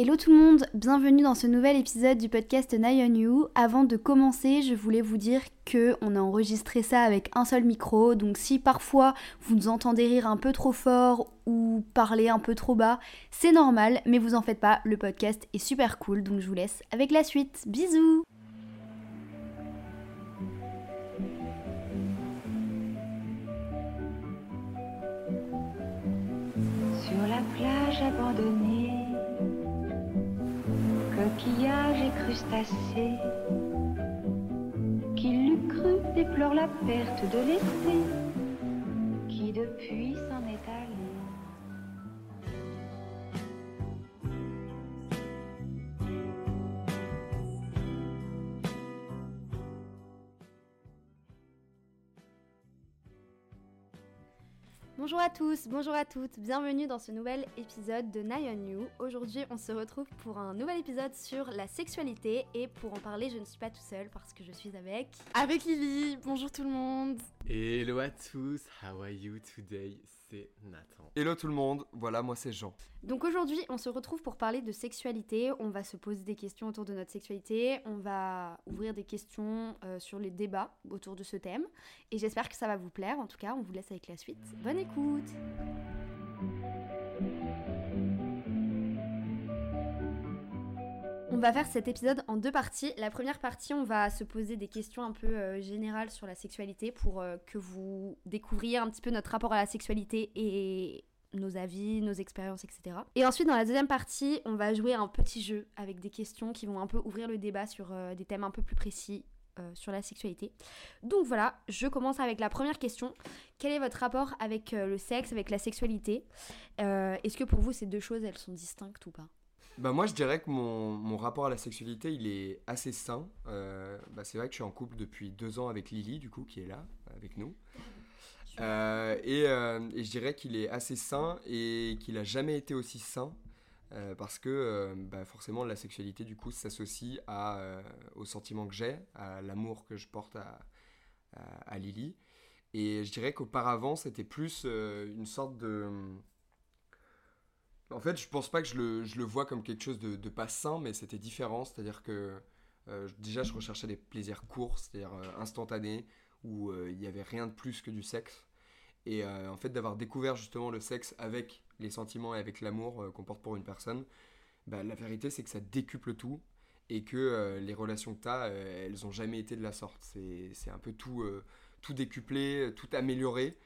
Hello tout le monde, bienvenue dans ce nouvel épisode du podcast Nine on You. Avant de commencer, je voulais vous dire que on a enregistré ça avec un seul micro, donc si parfois vous nous entendez rire un peu trop fort ou parler un peu trop bas, c'est normal, mais vous en faites pas, le podcast est super cool, donc je vous laisse avec la suite. Bisous Sur la plage abandonnée, coquillages et crustacés, qui l'eût cru déplore la perte de l'été, qui depuis Bonjour à tous, bonjour à toutes, bienvenue dans ce nouvel épisode de Nine on You. Aujourd'hui, on se retrouve pour un nouvel épisode sur la sexualité et pour en parler, je ne suis pas tout seul parce que je suis avec. Avec Lily, bonjour tout le monde. Hello à tous, how are you today? C'est Nathan. Hello tout le monde, voilà moi c'est Jean. Donc aujourd'hui, on se retrouve pour parler de sexualité. On va se poser des questions autour de notre sexualité. On va ouvrir des questions euh, sur les débats autour de ce thème. Et j'espère que ça va vous plaire. En tout cas, on vous laisse avec la suite. Bonne écoute On va faire cet épisode en deux parties. La première partie, on va se poser des questions un peu euh, générales sur la sexualité pour euh, que vous découvriez un petit peu notre rapport à la sexualité et nos avis, nos expériences, etc. Et ensuite, dans la deuxième partie, on va jouer un petit jeu avec des questions qui vont un peu ouvrir le débat sur euh, des thèmes un peu plus précis sur la sexualité. Donc voilà, je commence avec la première question. Quel est votre rapport avec le sexe, avec la sexualité? Est-ce que pour vous, ces deux choses, elles sont distinctes ou pas? Bah moi je dirais que mon, mon rapport à la sexualité il est assez sain. Euh, bah, c'est vrai que je suis en couple depuis deux ans avec Lily du coup qui est là avec nous. Euh, et, euh, et je dirais qu'il est assez sain et qu'il a jamais été aussi sain euh, parce que bah, forcément la sexualité du coup s'associe à, au sentiment que j'ai, à l'amour que je porte à, à, à Lily. Et je dirais qu'auparavant c'était plus une sorte de... En fait, je pense pas que je le, vois comme quelque chose de, pas sain, mais c'était différent. C'est-à-dire que euh, déjà, je recherchais des plaisirs courts, c'est-à-dire euh, instantanés, où euh, il n'y avait rien de plus que du sexe. Et en fait, d'avoir découvert justement le sexe avec les sentiments et avec l'amour qu'on porte pour une personne, bah, la vérité, c'est que ça décuple tout et que les relations que tu as, elles ont jamais été de la sorte. C'est un peu tout décuplé, tout amélioré.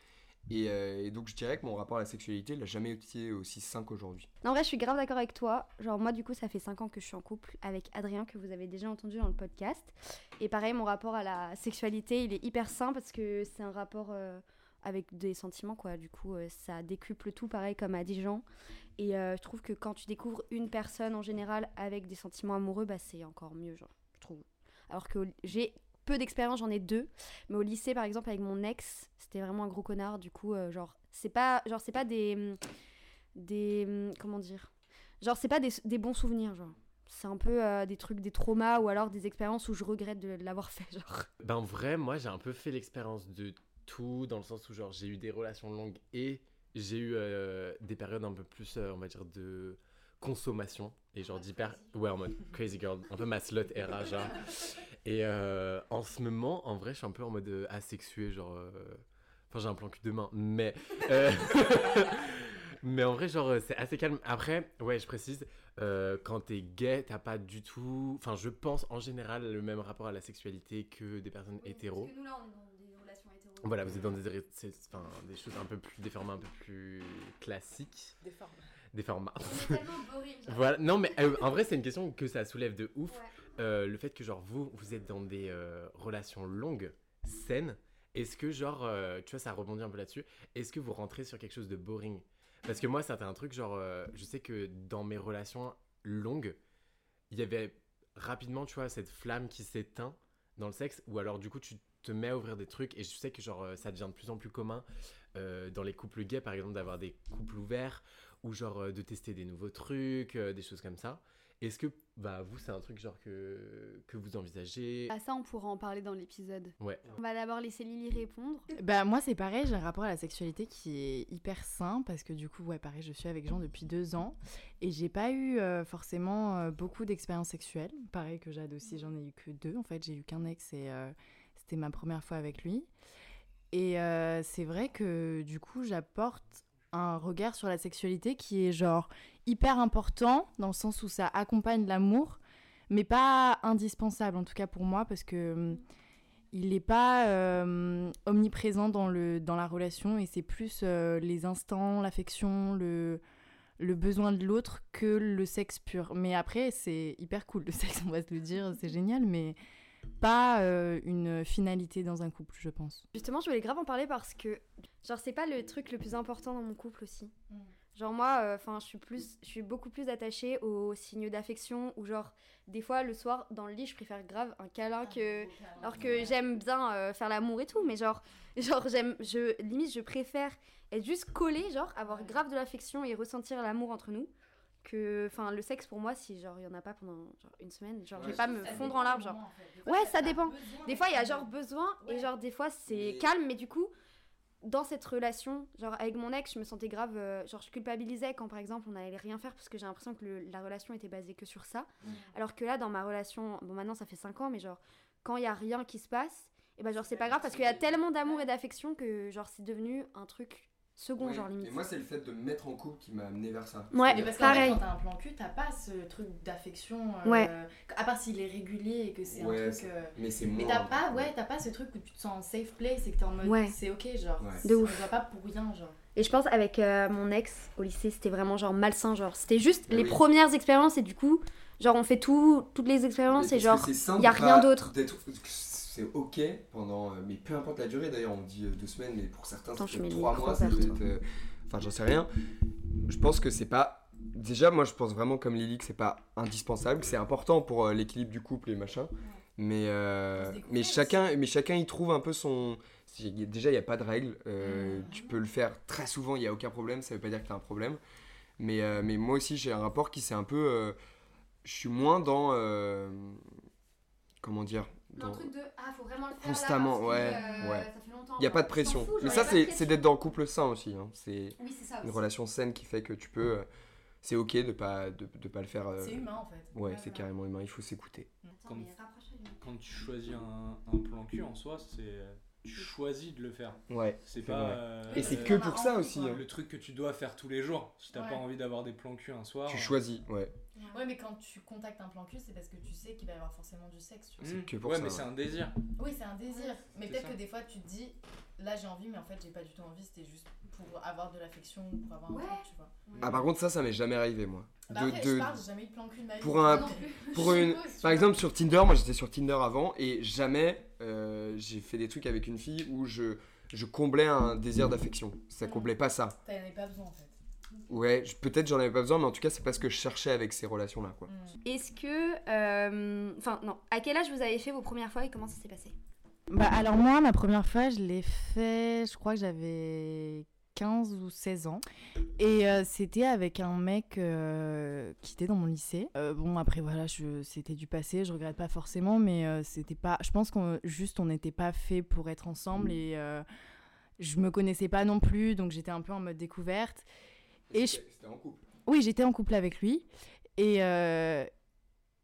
Et, euh, et donc, je dirais que mon rapport à la sexualité, n'a jamais été aussi sain qu'aujourd'hui. En vrai, je suis grave d'accord avec toi. Genre, moi, du coup, ça fait 5 ans que je suis en couple avec Adrien, que vous avez déjà entendu dans le podcast. Et pareil, mon rapport à la sexualité, il est hyper sain parce que c'est un rapport euh, avec des sentiments, quoi. Du coup, euh, ça décuple tout, pareil, comme a dit Jean. Et je trouve que quand tu découvres une personne en général avec des sentiments amoureux, bah, c'est encore mieux, genre, je trouve. Alors que j'ai peu d'expérience, j'en ai deux. Mais au lycée, par exemple, avec mon ex, c'était vraiment un gros connard. Du coup, euh, genre, c'est pas, genre, c'est pas des, hum, des, hum, comment dire, genre, c'est pas des, bons souvenirs, genre. C'est un peu euh, des trucs, des traumas ou alors des expériences où je regrette de l'avoir fait, genre. Ben en vrai, moi j'ai un peu fait l'expérience de tout, dans le sens où genre j'ai eu des relations longues et j'ai eu euh, des périodes un peu plus, on va dire, de consommation. Et genre d'hyper... Ouais, en mode crazy girl, un peu ma slut era, genre. Et euh, en ce moment, en vrai, je suis un peu en mode euh, asexué, genre... euh, Enfin, j'ai un plan cul de main, mais... euh, Mais en vrai, genre, c'est assez calme. Après, ouais, je précise, euh, quand t'es gay, t'as pas du tout... Enfin, je pense en général le même rapport à la sexualité que des personnes hétéros. nous, là, on est dans des relations hétéro. Voilà, vous êtes dans des, enfin, choses un peu plus, des formats un peu plus classiques, Des formes. Des formats. tellement boring, genre. voilà, non mais euh, en vrai c'est une question que ça soulève de ouf. Ouais. Euh, le fait que genre vous, vous êtes dans des euh, relations longues, saines, est-ce que genre, tu vois, ça rebondit un peu là-dessus, est-ce que vous rentrez sur quelque chose de boring? Parce que moi, c'était un truc genre, je sais que dans mes relations longues, il y avait rapidement, tu vois, cette flamme qui s'éteint dans le sexe, ou alors du coup tu te mets à ouvrir des trucs, et je sais que genre ça devient de plus en plus commun euh, dans les couples gays, par exemple, d'avoir des couples ouverts, ou genre euh, de tester des nouveaux trucs, euh, des choses comme ça. Est-ce que bah, vous, c'est un truc genre que, que vous envisagez? Ah, ça, on pourra en parler dans l'épisode. Ouais. On va d'abord laisser Lily répondre. Bah moi c'est pareil, j'ai un rapport à la sexualité qui est hyper sain parce que du coup ouais pareil je suis avec Jean depuis deux ans et j'ai pas eu euh, forcément euh, beaucoup d'expériences sexuelles. Pareil que Jade aussi j'en ai eu que deux en fait j'ai eu qu'un ex et euh, c'était ma première fois avec lui. Et euh, c'est vrai que du coup j'apporte un regard sur la sexualité qui est genre hyper important dans le sens où ça accompagne l'amour mais pas indispensable en tout cas pour moi parce que hum, il n'est pas euh, omniprésent dans, le, dans la relation et c'est plus euh, les instants, l'affection, le, le besoin de l'autre que le sexe pur. Mais après, c'est hyper cool le sexe, on va se le dire, c'est génial, mais pas euh, une finalité dans un couple, je pense. Justement, je voulais grave en parler parce que, genre, c'est pas le truc le plus important dans mon couple aussi. Genre moi, enfin, je suis plus, je suis beaucoup plus attachée aux signes d'affection ou genre des fois le soir dans le lit, je préfère grave un câlin que, alors que j'aime bien euh, faire l'amour et tout, mais genre, genre j'aime, je limite je préfère être juste collée, genre avoir grave de l'affection et ressentir l'amour entre nous. Que, enfin, le sexe pour moi, si genre il y en a pas pendant genre une semaine, genre je vais pas me fondre en larmes, genre. Ouais, ça dépend. Des fois, il y a genre besoin et genre des fois c'est Mais- calme, mais du coup, dans cette relation, genre avec mon ex, je me sentais grave, euh, genre je culpabilisais quand par exemple on allait rien faire parce que j'ai l'impression que le- la relation était basée que sur ça. Alors que là, dans ma relation, bon maintenant ça fait 5 ans, mais genre quand il y a rien qui se passe, et ben genre c'est pas grave parce qu'il y a tellement d'amour et d'affection que genre c'est devenu un truc second, Ouais, genre limite. Et moi, c'est le fait de me mettre en couple qui m'a amené vers ça. Ouais, Mais parce qu'en pareil. fait, quand t'as un plan cul, t'as pas ce truc d'affection. euh, Ouais. À part s'il est régulier et que c'est Ouais, un truc. euh, Mais c'est Mais t'as pas, ouais, t'as pas ce truc où tu te sens en safe place et que t'es en mode Ouais. c'est ok, genre. De on ouf. le voit pas pour rien, genre. Et je pense avec euh, mon ex au lycée, c'était vraiment genre malsain, genre c'était juste Ah les oui. premières expériences et du coup, genre on fait tout, toutes les Mais expériences et genre sain y a rien d'autre. C'est ok pendant. euh, Mais peu importe la durée d'ailleurs, on dit euh, deux semaines, mais pour certains, ça je peut être trois mois, ça peut être. euh, Enfin, j'en sais rien. Je pense que c'est pas. Déjà, moi, je pense vraiment comme Lily que c'est pas indispensable, que c'est important pour euh, l'équilibre du couple et machin. Mais, euh, chacun, mais chacun y trouve un peu son. Déjà, il n'y a pas de règle. euh. Tu peux le faire très souvent, il n'y a aucun problème. Ça veut pas dire que tu as un problème. Mais, euh, mais moi aussi, j'ai un rapport qui s'est un peu. euh, je suis moins dans. euh, comment dire Un dans- truc de ah faut vraiment le faire Constamment, là, ouais, que, euh, ouais. ça fait longtemps, Il n'y a pas de pression. fous, mais y ça, c'est d'être dans le couple sain aussi. hein. C'est Oui, une relation saine qui fait que tu peux. euh, c'est ok de pas, de, de pas le faire. euh, C'est humain en fait. Ouais, c'est carrément humain, il faut s'écouter. Quand tu choisis un, un plan cul en soi, c'est tu choisis de le faire. Ouais. C'est pas. vrai. euh, Et c'est Euh, que pour ça envie, aussi. hein. le truc que tu dois faire tous les jours. Si t'as Ouais. pas envie d'avoir des plans cul un soir. Tu choisis, ouais. Ouais, mais quand tu contactes un plan cul, c'est parce que tu sais qu'il va y avoir forcément du sexe. Tu vois. Que pour ouais, ça, mais ouais. c'est un désir. Oui, c'est un désir. Mais peut-être que des fois, tu te dis, là j'ai envie, mais en fait, j'ai pas du tout envie. C'était juste pour avoir de l'affection, pour avoir un truc, tu vois. Ah, par contre, ça, ça m'est jamais arrivé, moi. Bah De- après, de- je parle, j'ai jamais eu de plan cul de ma vie. pour un- pour une- suppose, Par exemple, sur Tinder, moi j'étais sur Tinder avant et jamais euh, j'ai fait des trucs avec une fille où je, je comblais un désir d'affection. Ça comblait pas ça. T'en avais pas besoin en fait. Ouais, je- peut-être j'en avais pas besoin, mais en tout cas, c'est pas ce que je cherchais avec ces relations-là, quoi. Mm. Est-ce que euh, enfin non, à quel âge vous avez fait vos premières fois et comment ça s'est passé? Bah alors moi, ma première fois, je l'ai fait, je crois que j'avais 15 ou 16 ans. Et euh, c'était avec un mec euh, qui était dans mon lycée. Euh, bon, après voilà, je- c'était du passé, je regrette pas forcément, mais euh, c'était pas... Je pense qu'on juste, on n'était pas fait pour être ensemble et euh, je me connaissais pas non plus, donc j'étais un peu en mode découverte. Et je- en couple. Oui, j'étais en couple avec lui. Et euh,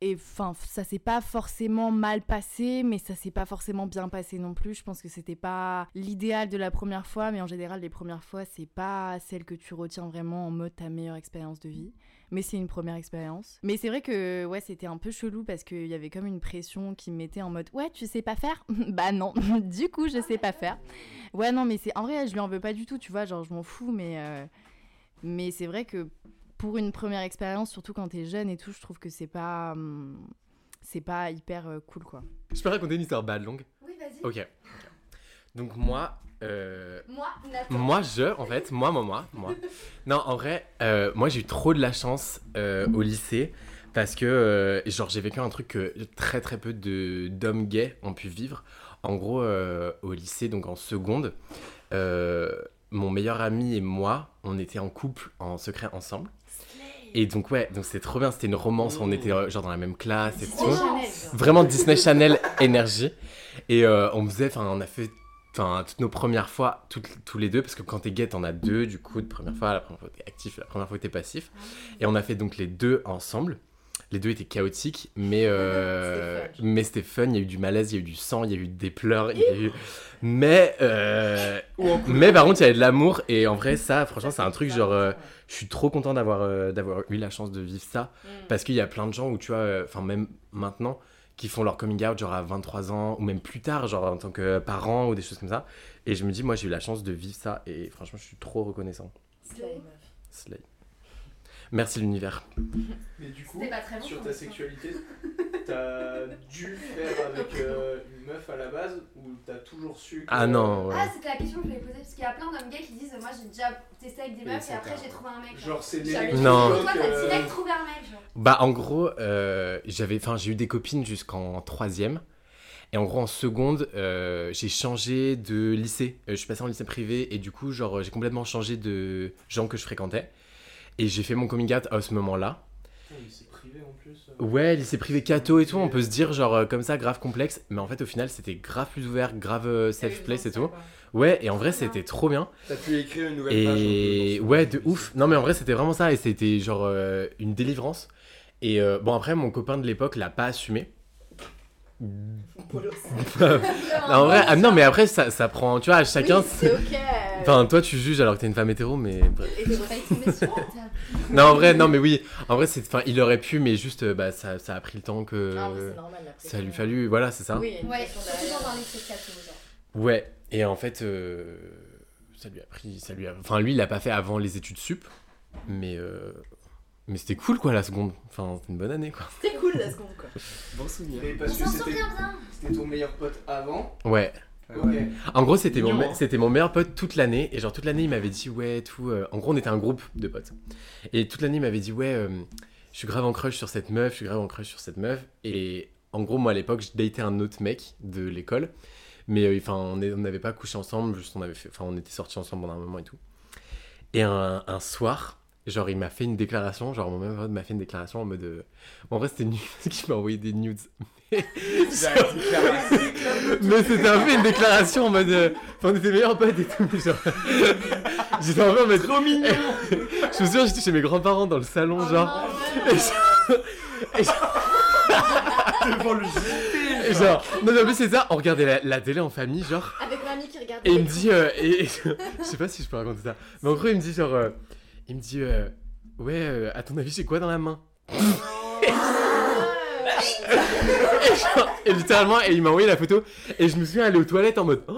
et enfin, ça s'est pas forcément mal passé, mais ça s'est pas forcément bien passé non plus. Je pense que c'était pas l'idéal de la première fois, mais en général, les premières fois, c'est pas celle que tu retiens vraiment en mode ta meilleure expérience de vie. Mais c'est une première expérience. Mais c'est vrai que ouais, c'était un peu chelou parce qu'il y avait comme une pression qui me mettait en mode ouais, tu sais pas faire? Bah non, du coup, je sais pas faire. Ouais, non, mais c'est en vrai, je lui en veux pas du tout, tu vois, genre je m'en fous, mais. euh, mais c'est vrai que pour une première expérience, surtout quand t'es jeune et tout, je trouve que c'est pas. hum, c'est pas hyper euh, cool quoi. Je peux raconter une histoire bad longue? Oui, vas-y. Ok. Donc moi, euh, Moi, Nathan. moi je, en fait, moi, moi, moi, moi. Non, en vrai, euh, moi j'ai eu trop de la chance euh, au lycée parce que, euh, genre, j'ai vécu un truc que très très peu de d'hommes gays ont pu vivre. En gros, euh, au lycée, donc en seconde, euh, mon meilleur ami et moi, on était en couple en secret ensemble. Et donc, ouais, donc c'était trop bien. C'était une romance. On était euh, genre dans la même classe et Disney tout. Vraiment Disney Channel énergie. Et euh, on faisait, enfin, on a fait enfin, toutes nos premières fois, toutes, tous les deux, parce que quand t'es gay, t'en as deux, du coup, de première fois, la première fois t'es actif, la première fois t'es passif. Et on a fait donc les deux ensemble. Les deux étaient chaotiques, mais, euh, C'était fun. mais c'était fun. Il y a eu du malaise, il y a eu du sang, il y a eu des pleurs, il y a eu. Mais, euh, mais par contre, il y avait de l'amour. Et en vrai, ça, franchement, c'est un truc genre. euh, je suis trop content d'avoir d'avoir eu la chance de vivre ça. Mm. Parce qu'il y a plein de gens où tu vois, enfin, même maintenant, qui font leur coming out genre à 23 ans, ou même plus tard, genre en tant que parent ou des choses comme ça. Et je me dis, moi, j'ai eu la chance de vivre ça. Et franchement, je suis trop reconnaissant. Slay. Merci l'univers. Mais du coup, pas très sur ta ça. sexualité, t'as dû faire avec euh, une meuf à la base ou t'as toujours su que... Ah non, ouais. Ah, c'était la question que je voulais poser parce qu'il y a plein d'hommes gays qui disent Moi j'ai déjà testé avec des meufs et après j'ai trouvé un mec. Genre, c'est des Non. Et toi t'as euh, direct trouvé un mec, genre. Bah en gros, euh, j'avais, enfin j'ai eu des copines jusqu'en troisième. Et en gros en seconde, euh, j'ai changé de lycée. Euh, je suis passé en lycée privé et du coup genre j'ai complètement changé de gens que je fréquentais. Et j'ai fait mon coming out à ce moment-là. Euh. Ouais, lycée privé catho et tout, on peut se dire genre euh, comme ça grave complexe. Mais en fait au final c'était grave plus ouvert, grave euh, safe place et tout. Ouais, et en vrai c'était trop bien. T'as pu écrire une nouvelle page. Et ce- ouais, de ouf. Non, mais en vrai, c'était vraiment ça. Et c'était genre euh, une délivrance. Et euh, bon, après, mon copain de l'époque l'a pas assumé. En vrai, ah, non, mais après, ça, ça prend. Tu vois, chacun. c'est ok. Enfin, toi, tu juges alors que t'es une femme hétéro, mais. bref. Et. Non, en vrai, non, mais oui. En vrai, c'est. Enfin, il aurait pu, mais juste, euh, bah, ça, ça a pris le temps que. Ah, c'est normal, ça lui fallu. Voilà, c'est ça. Oui, Ouais. Ouais, et en fait, euh, ça lui a pris, ça lui a... Enfin, lui, il l'a pas fait avant les études sup, mais, euh, mais c'était cool, quoi, la seconde. Enfin, c'était une bonne année, quoi. C'était cool la seconde, quoi. Bon souvenir. Et On parce que c'était souvient bien. c'était ton meilleur pote avant. Ouais. Ouais. En gros, c'était mon, hein. c'était mon meilleur pote toute l'année, et genre toute l'année, il m'avait dit, ouais, tout... euh, En gros, on était un groupe de potes. Et toute l'année, il m'avait dit, ouais, euh, je suis grave en crush sur cette meuf, je suis grave en crush sur cette meuf. Et en gros, moi, à l'époque, je datais un autre mec de l'école. Mais euh, enfin, on est- on genre, il m'a fait une déclaration, genre, mon meilleur pote m'a fait une déclaration en mode. euh, En vrai, c'était nul parce qu'il m'a envoyé des nudes. Mais mais c'était un peu une déclaration en mode. euh, Enfin, on était meilleurs potes et tout, mais genre. J'étais un peu en mode. Trop mignon Je me souviens, j'étais chez mes grands-parents dans le salon, Oh genre. Et genre- et genre- Devant le et genre. Non, mais en plus, c'est ça, on regardait la, la télé en famille, genre. Avec mamie qui regarde. Et il me dit. euh, et, et- je sais pas si je peux raconter ça. Mais en gros, il me dit, genre. Il me dit. euh, ouais, euh, à ton avis, j'ai quoi dans la main? Et, genre- et littéralement, et il m'a envoyé la photo. Et je me souviens aller aux toilettes en mode. Oh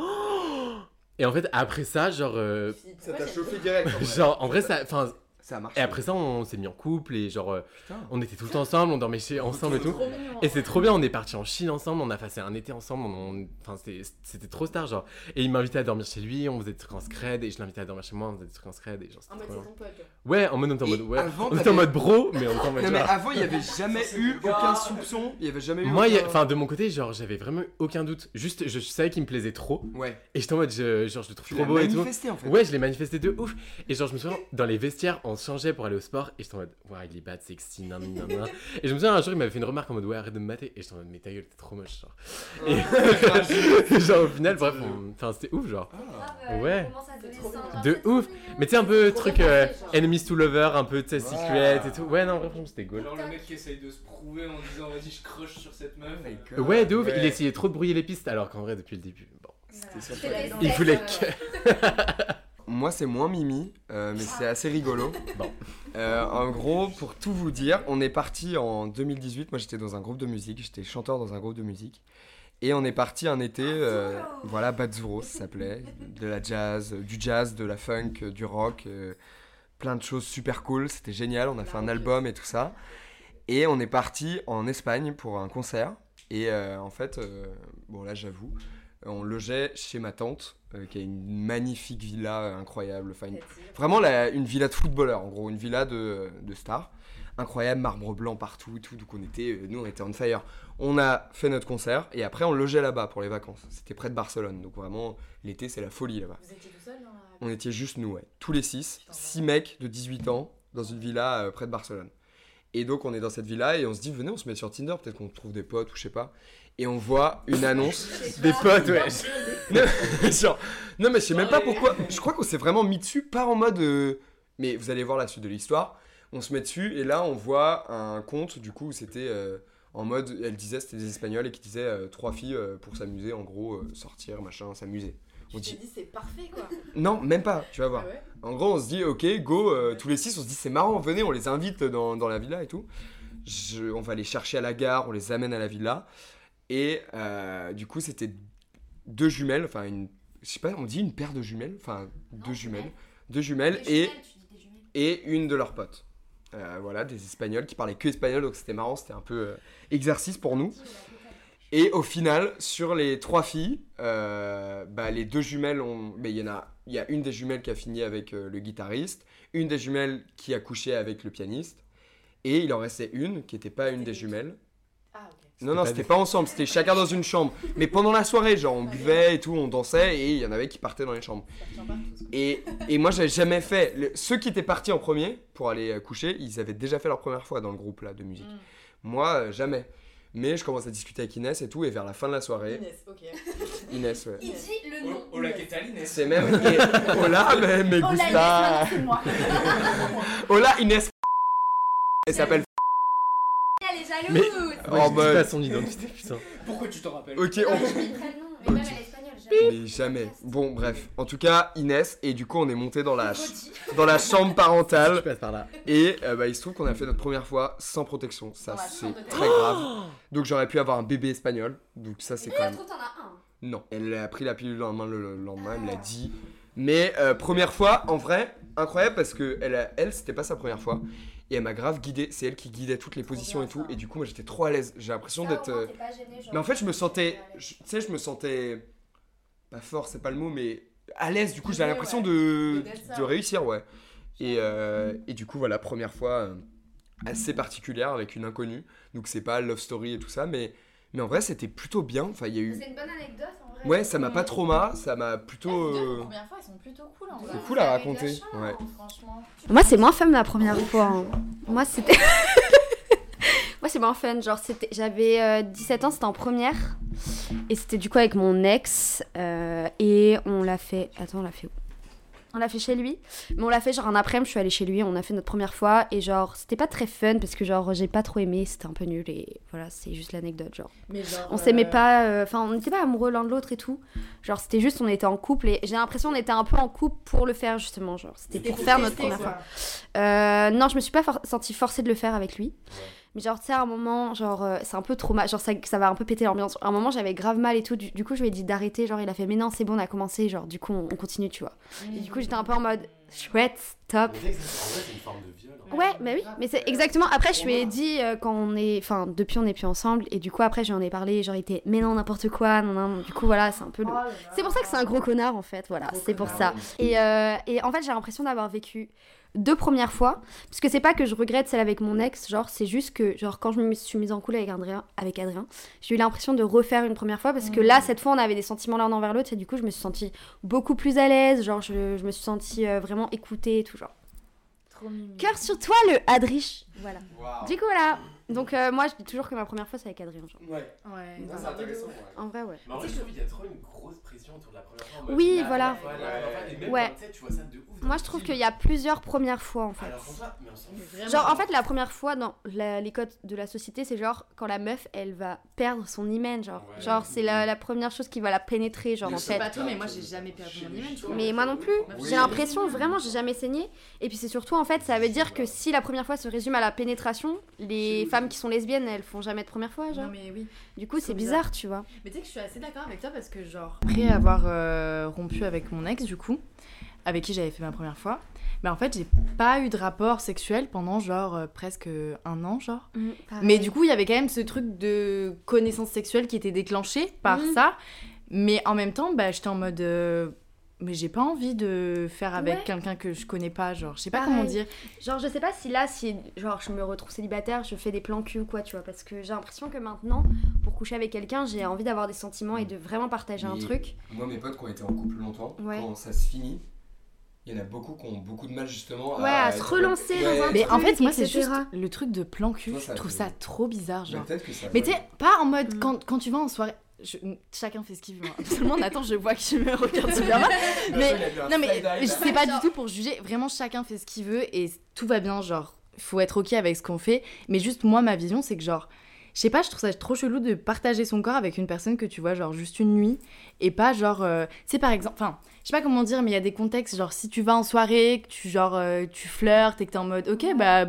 et en fait, après ça, genre. euh, Ça t'a chauffé direct. en genre, en vrai, ça. Enfin, Ça a marché. et après ça, on s'est mis en couple et genre. euh, Putain. on était tout le temps ensemble, on dormait chez, ensemble et tout. Et c'est trop bien, on est parti en Chine ensemble, on a passé un été ensemble, on- on- enfin c'était- c'était trop star genre. Et il m'invitait à dormir chez lui, on faisait des trucs en scred, et je l'invitais à dormir chez moi, on faisait des trucs en scred, et genre En c'était mode trop c'est bien. ton pote. Ouais, en mode on était en mode ouais, avant, on était en mode bro, mais on était en mode Non mais avant il y avait jamais eu aucun soupçon, il y avait jamais eu Moi, a- enfin de mon côté, genre j'avais vraiment aucun doute, juste je, savais qu'il me plaisait trop, Ouais. et j'étais en mode je, genre je le trouve Tu trop beau et tout. manifesté en fait. Ouais, je l'ai manifesté de ouf. Et genre, je me souviens, dans les vestiaires, on se changeait pour aller au sport. Et j'étais en mode, ouais, il est bad, sexy, nan, nan, nan. Et je me souviens, un jour, il m'avait fait une remarque en mode, ouais, arrête de me mater. Et j'étais en mode, mais ta gueule, t'es trop moche, genre. Et genre, au final, bref, on- enfin, c'était ouf, genre. Ah. Ouais. Trop adolescente, bien. De ouf. Mais tu sais, un peu truc euh, enemies to lover, un peu, tu sais, Ouais. secret et tout. Ouais, non, vraiment, c'était cool. Genre le mec qui essaye de se prouver en disant vas-y je crush sur cette meuf. God. Ouais, de ouf, Ouais. il essayait trop de brouiller les pistes, alors qu'en vrai, depuis le début, bon. C'était ça. C'était Il voulait que. Moi, c'est moins Mimi, euh, mais c'est assez rigolo. Bon. Euh, en gros, pour tout vous dire, on est parti en 2018. Moi, j'étais dans un groupe de musique. J'étais chanteur dans un groupe de musique. Et on est parti un été, euh, voilà, Bazzuro, ça s'appelait. De la jazz, du jazz, de la funk, du rock. euh, plein de choses super cool. C'était génial. On a fait un album et tout ça. Et on est parti en Espagne pour un concert. Et euh, en fait, euh, bon là, j'avoue, on logeait chez ma tante, euh, qui a une magnifique villa euh, incroyable. Enfin, une- Vraiment la- une villa de footballeur, en gros, une villa de, de stars. Incroyable, marbre blanc partout et tout. Donc on était, euh, nous on était on fire. On a fait notre concert et après on logeait là-bas pour les vacances. C'était près de Barcelone. Donc vraiment, l'été c'est la folie là-bas. Vous étiez tout seul dans la. On était juste nous, ouais. Tous les six. Six mecs de 18 ans. dans une villa euh, près de Barcelone. Et donc on est dans cette villa et on se dit venez on se met sur Tinder, peut-être qu'on trouve des potes ou je sais pas. Et on voit une annonce. Des potes, ouais. non, genre- non, mais je sais même pas pourquoi. Je crois qu'on s'est vraiment mis dessus, pas en mode. euh, Mais vous allez voir la suite de l'histoire. On se met dessus et là on voit un compte du coup où c'était euh, en mode. Elle disait c'était des Espagnols et qui disaient euh, trois filles euh, pour s'amuser en gros, euh, sortir, machin, s'amuser. On dit dit, c'est parfait quoi. non, même pas, tu vas voir. Ah ouais En gros, on se dit, ok, go, euh, tous les six, on se dit, c'est marrant, venez, on les invite dans, dans la villa et tout. Je- on va les chercher à la gare, on les amène à la villa. Et euh, du coup, c'était deux jumelles, enfin, une, je sais pas, on dit une paire de jumelles, enfin, deux jumelles. Deux jumelles et, et une de leurs potes. Euh, voilà, des Espagnols qui parlaient que espagnol, donc c'était marrant, c'était un peu euh, exercice pour nous. Et au final, sur les trois filles, euh, bah, les deux jumelles ont. mais Il y en a, il y a une des jumelles qui a fini avec le guitariste, une des jumelles qui a couché avec le pianiste, et il en restait une qui n'était pas une des jumelles. Non, non, c'était pas ensemble, c'était chacun dans une chambre. Mais pendant la soirée, genre, on buvait et tout, on dansait, et il y en avait qui partaient dans les chambres. Et, et moi, j'avais jamais fait. le- ceux qui étaient partis en premier pour aller euh, coucher, ils avaient déjà fait leur première fois dans le groupe là de musique. Mm. Moi, euh, jamais. Mais je commence à discuter avec Inès et tout, et vers la fin de la soirée, Inès, ok. Inès, ouais. Il dit le nom. Hola, ¿qué tal, Inès C'est même. et- Hola, mais, mais gusta. c'est moi. Hola, Inès. Elle s'appelle. Elle est jalouse. Mais- Oh, je dis bah- pas son identité, putain. Pourquoi tu t'en rappelles Ok, on. Mais même jamais. Mais jamais. Bon, bref. En tout cas, Inès, et du coup, on est monté dans la, ch- dans la chambre parentale. Je passe par là. Et euh, bah, il se trouve qu'on a fait notre première fois sans protection. Ça, c'est très grave. Donc, j'aurais pu avoir un bébé espagnol. Donc, ça, c'est quand même. trouve as un. Non. Elle a pris la pilule le lendemain, le, le lendemain, elle me l'a dit. Mais euh, première fois, en vrai, incroyable parce que elle, a- elle c'était pas sa première fois. Et elle m'a grave guidé. C'est elle qui guidait toutes les positions bien, et tout. ça. Et du coup, moi, j'étais trop à l'aise. J'ai l'impression d'être. euh, Mais en fait, je me sentais. Tu sais, je me sentais. Pas fort, c'est pas le mot, mais à l'aise. Du coup, j'ai Ouais, l'impression ouais. de, de réussir, ouais. Et, euh, et du coup, voilà, première fois euh, assez particulière avec une inconnue. Donc, c'est pas love story et tout ça, mais, mais en vrai, c'était plutôt bien. Enfin, il y a eu. C'est une bonne anecdote en. Ouais, ça m'a pas trauma, ça m'a plutôt. Les euh, premières fois, elles sont plutôt cool en vrai. C'est cool à la raconter, ouais. Franchement. Moi, c'est moins fun la première fois. hein. Moi, c'était. Moi, c'est moins fun. Genre, c'était... j'avais euh, 17 ans, c'était en première. Et c'était du coup avec mon ex. euh, et on l'a fait. Attends, on l'a fait où? On l'a fait chez lui. Mais on l'a fait genre un après-midi, je suis allée chez lui. On a fait notre première fois. Et genre, c'était pas très fun parce que genre, j'ai pas trop aimé. C'était un peu nul. Et voilà, c'est juste l'anecdote. Genre, Mais genre, on s'aimait euh, pas. euh, Enfin, on n'était pas amoureux l'un de l'autre et tout. Genre, c'était juste, on était en couple. Et j'ai l'impression qu'on était un peu en couple pour le faire justement. Genre, c'était c'était pour faire notre première quoi. fois. Euh, non, je me suis pas for- sentie forcée de le faire avec lui. Mais genre, tu sais, à un moment, genre, euh, c'est un peu trop mal. Genre, ça, ça va un peu péter l'ambiance. À un moment, j'avais grave mal et tout. Du, du coup, je lui ai dit d'arrêter. Genre, il a fait, mais non, c'est bon, on a commencé. Genre, du coup, on, on continue, tu vois. Et du coup, j'étais un peu en mode, chouette, stop. Mais c'est- en vrai, c'est une forme de viol. hein. Ouais, mais oui, mais c'est exactement. Après, je lui ai dit euh, quand on est. Enfin, depuis, on n'est plus ensemble. Et du coup, après, je lui en ai parlé. Genre, il était, mais non, n'importe quoi. Non, non. Du coup, voilà, c'est un peu le. C'est pour ça que c'est un gros connard en fait, voilà, c'est pour ça. Et, euh, et en fait, j'ai l'impression d'avoir vécu deux premières fois, parce que c'est pas que je regrette celle avec mon ex, genre c'est juste que genre quand je me suis mise en couple avec Adrien, avec Adrien, j'ai eu l'impression de refaire une première fois parce que là cette fois on avait des sentiments l'un envers l'autre et du coup je me suis sentie beaucoup plus à l'aise, genre je, je me suis sentie euh, vraiment écoutée et tout genre. Trop. Cœur sur toi le Adrich, voilà. Du coup voilà, donc euh, moi je dis toujours que ma première fois c'est avec Adrien, genre. Ouais. Ouais. Ça, c'est intéressant. ouais. En vrai ouais. Mais en vrai, je trouve qu'il y a trop une grosse pression autour de la première fois. Oui, la voilà. fois, fois, Ouais. quand, tu sais, tu vois ça de ouf dans Moi je trouve qu'il y a plusieurs premières fois en fait. Alors qu'en soi, mais on s'en fout. Genre, en fait, la première fois dans la- les codes de la société, c'est genre quand la meuf, elle va perdre son hymen. Genre, Ouais. genre c'est la, la première chose qui va la pénétrer, genre, Mais en fait. Pas toi, mais moi j'ai jamais perdu mon hymen. Mais moi non plus. J'ai l'impression, vraiment, j'ai jamais saigné. Et puis, c'est surtout, en fait, ça veut dire que si la première fois se résume à la pénétration, les femmes qui sont lesbiennes, elles font jamais de première fois, genre. Non, mais oui. Du coup, c'est bizarre, tu vois. Mais tu sais que je suis assez d'accord avec toi parce que, genre, après avoir euh, rompu avec mon ex, du coup, avec qui j'avais fait ma première fois, bah en fait, j'ai pas eu de rapport sexuel pendant, genre, euh, presque un an, genre. Mais du coup, il y avait quand même ce truc de connaissance sexuelle qui était déclenché par Mhm. ça. Mais en même temps, bah, j'étais en mode. euh, mais j'ai pas envie de faire avec Ouais. quelqu'un que je connais pas, genre, je sais pas Pareil. comment dire. Genre, je sais pas si là, si genre je me retrouve célibataire, je fais des plans cul ou quoi, tu vois, parce que j'ai l'impression que maintenant, pour coucher avec quelqu'un, j'ai envie d'avoir des sentiments et de vraiment partager un truc. Moi, mes potes qui ont été en couple longtemps, Ouais. quand ça se finit, Il y en a beaucoup qui ont beaucoup de mal justement Ouais, à se relancer dans un Mais en fait, moi, c'est juste le truc de plan cul. Toi, Je trouve ça trop bizarre, Mais genre. Mais tu sais, pas en mode Mm. quand, quand tu vas en soirée. Je- chacun fait ce qu'il veut. hein. Absolument, Nathan, je vois qu'il me regarde super mal. Mais, non, mais je sais pas du tout pour juger. Vraiment, chacun fait ce qu'il veut et tout va bien. Genre, faut être ok avec ce qu'on fait. Mais juste, moi, ma vision, c'est que genre. Je sais pas, je trouve ça trop chelou de partager son corps avec une personne que tu vois, genre, juste une nuit. Et pas, genre. euh, sais, par exemple. Enfin, je sais pas comment dire, mais il y a des contextes, genre, si tu vas en soirée, que tu, genre, euh, tu flirtes et que t'es en mode, ok, bah,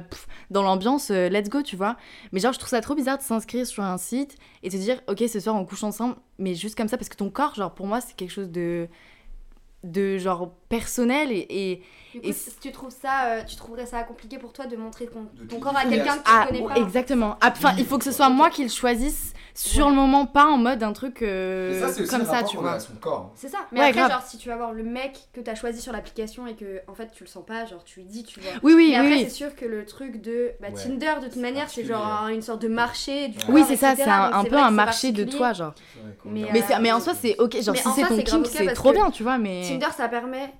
dans l'ambiance, euh, let's go, tu vois. Mais genre, je trouve ça trop bizarre de s'inscrire sur un site et te dire, ok, ce soir, on couche ensemble, mais juste comme ça, parce que ton corps, genre, pour moi, c'est quelque chose de. de genre personnel et- Du coup, Et si tu trouves ça, euh, tu trouverais ça compliqué pour toi de montrer ton, corps à quelqu'un que tu Ah, connais pas. exactement. Ah, Enfin, il faut que ce soit moi qui le choisisse sur le moment, pas en mode un truc euh, Mais ça, aussi comme ça, tu vois. à son corps. C'est ça. Mais Ouais, après, grave. genre, si tu vas voir le mec que t'as choisi sur l'application et que en fait tu le sens pas, genre tu lui dis, tu vois. Oui, oui, Mais oui. après, oui. c'est sûr que le truc de bah, Ouais. Tinder, de toute manière, c'est genre une sorte de marché du Ouais. corps, Oui, c'est ça, c'est un, peu un marché de toi, genre. Mais, Mais, euh, en soi, c'est ok. Genre, si en c'est ton ok c'est trop bien, tu vois, mais. Tinder, ça permet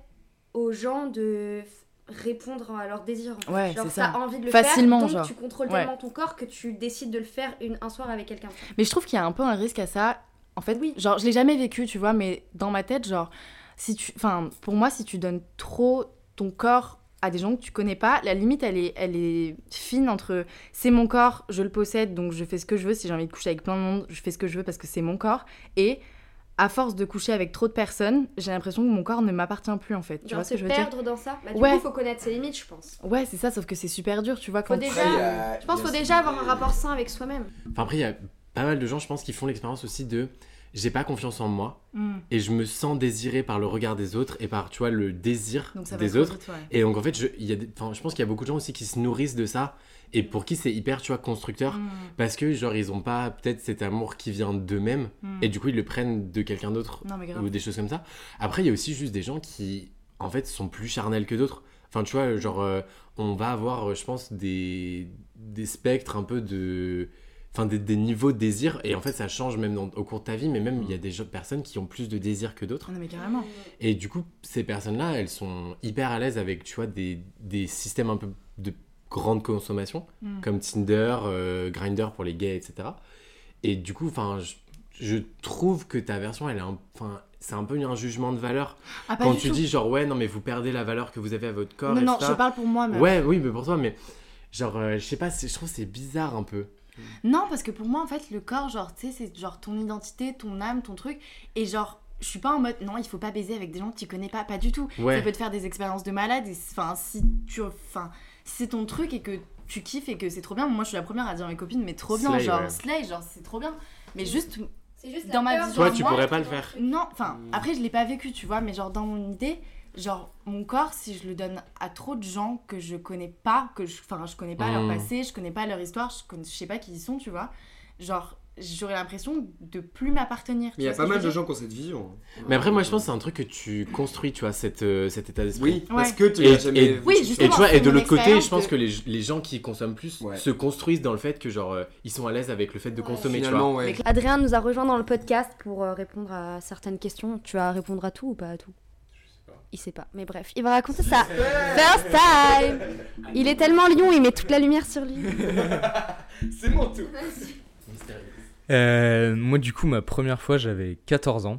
aux gens de répondre à leurs désirs. Ouais, genre, c'est ça. t'as envie de le Facilement, faire, donc genre. tu contrôles Ouais. tellement ton corps que tu décides de le faire une, un soir avec quelqu'un. Mais je trouve qu'il y a un peu un risque à ça. En fait, oui. Genre, je l'ai jamais vécu, tu vois, mais dans ma tête, genre, si tu. Enfin, pour moi, si tu donnes trop ton corps à des gens que tu connais pas, la limite, elle est, elle est fine entre c'est mon corps, je le possède, donc je fais ce que je veux. Si j'ai envie de coucher avec plein de monde, je fais ce que je veux parce que c'est mon corps. Et à force de coucher avec trop de personnes, j'ai l'impression que mon corps ne m'appartient plus, en fait. Tu vois ce se que je veux dire? perdre dans ça? Bah, du Ouais. coup, faut connaître ses limites, je pense. Ouais, c'est ça, sauf que c'est super dur, tu vois. Quand Faut déjà- a- Je pense qu'il faut déjà avoir un rapport sain avec soi-même. Enfin, après, il y a pas mal de gens, je pense, qui font l'expérience aussi de j'ai pas confiance en moi Mm. et je me sens désiré par le regard des autres et par, tu vois, le désir des autres. vite, ouais. Et donc, en fait, je, y a des- je pense qu'il y a beaucoup de gens aussi qui se nourrissent de ça et pour qui c'est hyper, tu vois, constructeur Mm. parce que, genre, ils ont pas peut-être cet amour qui vient d'eux-mêmes Mm. et du coup, ils le prennent de quelqu'un d'autre ou des choses comme ça. Après, il y a aussi juste des gens qui, en fait, sont plus charnels que d'autres. Enfin, tu vois, genre, euh, on va avoir, euh, je pense, des, des spectres un peu de. Enfin, des, des niveaux de désir. Et en fait, ça change même dans- au cours de ta vie. Mais même, il y a des personnes qui ont plus de désir que d'autres. Ah non, mais carrément. Et du coup, ces personnes-là, elles sont hyper à l'aise avec, tu vois, des, des systèmes un peu de grande consommation, Mm. comme Tinder, euh, Grindr pour les gays, etc. Et du coup, enfin, je, je trouve que ta version, elle est enfin, c'est un peu un jugement de valeur. Ah, Quand tu tout. dis genre ouais, non mais vous perdez la valeur que vous avez à votre corps. Non, non, je parle pour moi, mais. Ouais, oui, mais pour toi, mais genre, euh, je sais pas, je trouve que c'est bizarre un peu. Non, parce que pour moi, en fait, le corps, genre, tu sais, c'est genre ton identité, ton âme, ton truc. Et genre, je suis pas en mode, non, il faut pas baiser avec des gens que tu connais pas, pas du tout. Ouais. Ça peut te faire des expériences de malade. Enfin, si tu. Enfin, si c'est ton truc et que tu kiffes et que c'est trop bien. Moi, je suis la première à dire à mes copines, mais trop bien, Slay, genre, ouais. slay, genre, c'est trop bien. Mais juste, C'est juste Dans ma vision Toi, tu moi, pourrais pas le faire. non, enfin, après, je l'ai pas vécu, tu vois, mais genre, dans mon idée, genre, mon corps, si je le donne à trop de gens que je connais pas, que je. Enfin, je connais pas leur Mm. passé, je connais pas leur histoire, je, connais, je sais pas qui ils sont, tu vois, genre, j'aurais l'impression de plus m'appartenir. Mais il y a pas mal de gens qui ont cette vision. Mais après, moi, je pense que c'est un truc que tu construis, tu vois, cette, euh, cet état d'esprit. Oui, parce Ouais. que tu Et- jamais et- Oui. Et tu vois, et de l'autre côté, je pense que les, les gens qui consomment plus Ouais. se construisent dans le fait que, genre, euh, ils sont à l'aise avec le fait de Ouais. consommer, tu vois. Adrien nous a rejoint dans le podcast pour euh, répondre à certaines questions. Tu vas répondre à tout ou pas à tout? Il sait pas, mais bref, il va raconter ça. First time Il est tellement lion, il met toute la lumière sur lui. C'est mon tour. Euh, moi, du coup, ma première fois, j'avais 14 ans.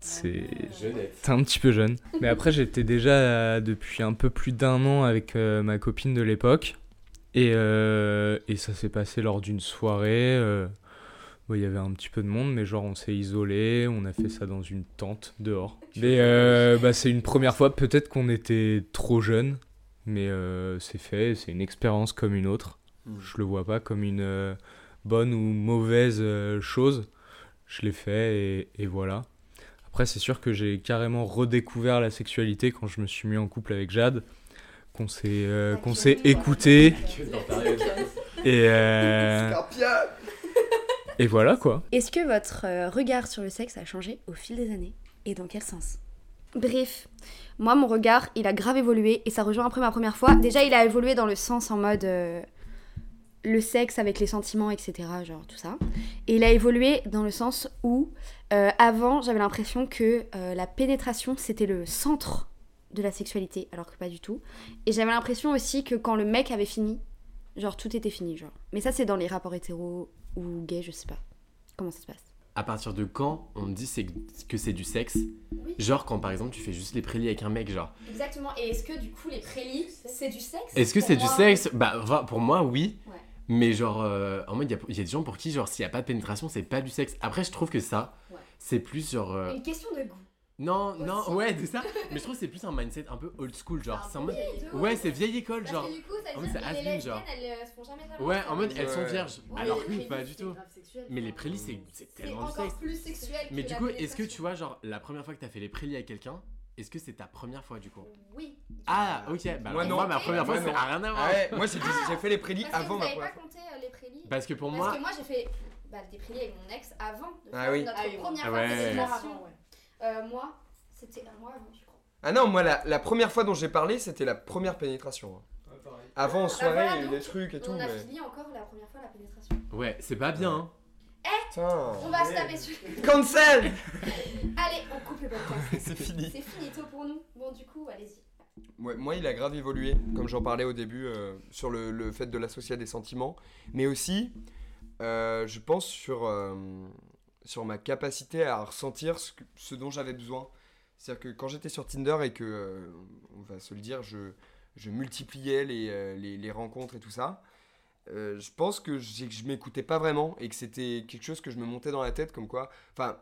C'est c'est un petit peu jeune. Mais après, j'étais déjà euh, depuis un peu plus d'un an avec euh, ma copine de l'époque. Et, euh, et ça s'est passé lors d'une soirée. Il y avait un petit peu de monde, mais genre on s'est isolé, on a fait ça dans une tente dehors. Mais euh, bah, c'est une première fois, peut-être qu'on était trop jeune, mais euh, c'est fait, c'est une expérience comme une autre. Mm. Je le vois pas comme une euh, bonne ou mauvaise euh, chose. Je l'ai fait et, et voilà. Après, c'est sûr que j'ai carrément redécouvert la sexualité quand je me suis mis en couple avec Jade, qu'on s'est euh, qu'on s'est écouté et, euh, et voilà quoi. Est-ce que votre euh, regard sur le sexe a changé au fil des années? Et dans quel sens? Bref, moi mon regard il a grave évolué et ça rejoint après ma première fois. Déjà il a évolué dans le sens en mode euh, le sexe avec les sentiments etc. Genre tout ça. Et il a évolué dans le sens où euh, avant j'avais l'impression que euh, la pénétration c'était le centre de la sexualité, alors que pas du tout. Et j'avais l'impression aussi que quand le mec avait fini, genre tout était fini, genre. Mais ça, c'est dans les rapports hétéros ou gays, je sais pas. Comment ça se passe? À partir de quand on dit que c'est du sexe? Genre quand par exemple tu fais juste les prélis avec un mec, genre. Exactement. Et est-ce que du coup, les prélis, c'est du sexe? Est-ce que c'est du sexe? Bah va- pour moi oui. Ouais. Mais genre euh, en mode il y, a- il y a des gens pour qui genre s'il y a pas de pénétration c'est pas du sexe. Après je trouve que ça Ouais. c'est plus genre euh, Une question de goût. Non non ouais c'est ça. Mais je trouve que c'est plus un mindset un peu old school genre. C'est en mode ouais c'est vieille école Parce genre. que du coup, ça en veut mode, dire c'est que les has-been, lesbiennes, genre. elles euh, se font jamais vraiment Ouais en mode elles sont vierges. Ouais, Alors que pas c'est du tout. Mais les prélis c'est c'est C'est tellement du encore sexe. plus sexuel que Mais la du coup est-ce que tu vois genre la première fois que t'as fait les prélis avec quelqu'un est-ce que c'est ta première fois du coup? Oui. Ah ok bah Moi, non. moi ma première fois n'a rien à voir. Ah ouais, moi j'ai dit- j'ai fait les prélis Parce que avant vous ma pas première fois. compté euh, les prélis Parce que pour Parce moi que moi j'ai fait bah, des prélis avec mon ex avant de Ah faire oui. notre Ah première fois Euh, moi, c'était un mois avant, je crois. Ah non, moi la, la première fois dont j'ai parlé, c'était la première pénétration. hein. Ouais, pareil. Avant en soirée, voilà, il y a eu donc, des trucs et tout. On a mais- fini encore la première fois la pénétration. ouais c'est pas bien. hein. Putain. On va se taper dessus. Cancel Allez, on coupe le podcast. C'est fini. C'est finito pour nous. Bon, du coup, allez-y. Ouais, moi, il a grave évolué, comme j'en parlais au début, euh, sur le, le fait de l'associer à des sentiments, mais aussi, euh, je pense, sur, euh, sur ma capacité à ressentir ce, que- ce dont j'avais besoin. C'est-à-dire que quand j'étais sur Tinder et que, euh, on va se le dire, je, je multipliais les, euh, les, rencontres et tout ça, euh, je pense que je m'écoutais pas vraiment et que c'était quelque chose que je me montais dans la tête comme quoi. Enfin,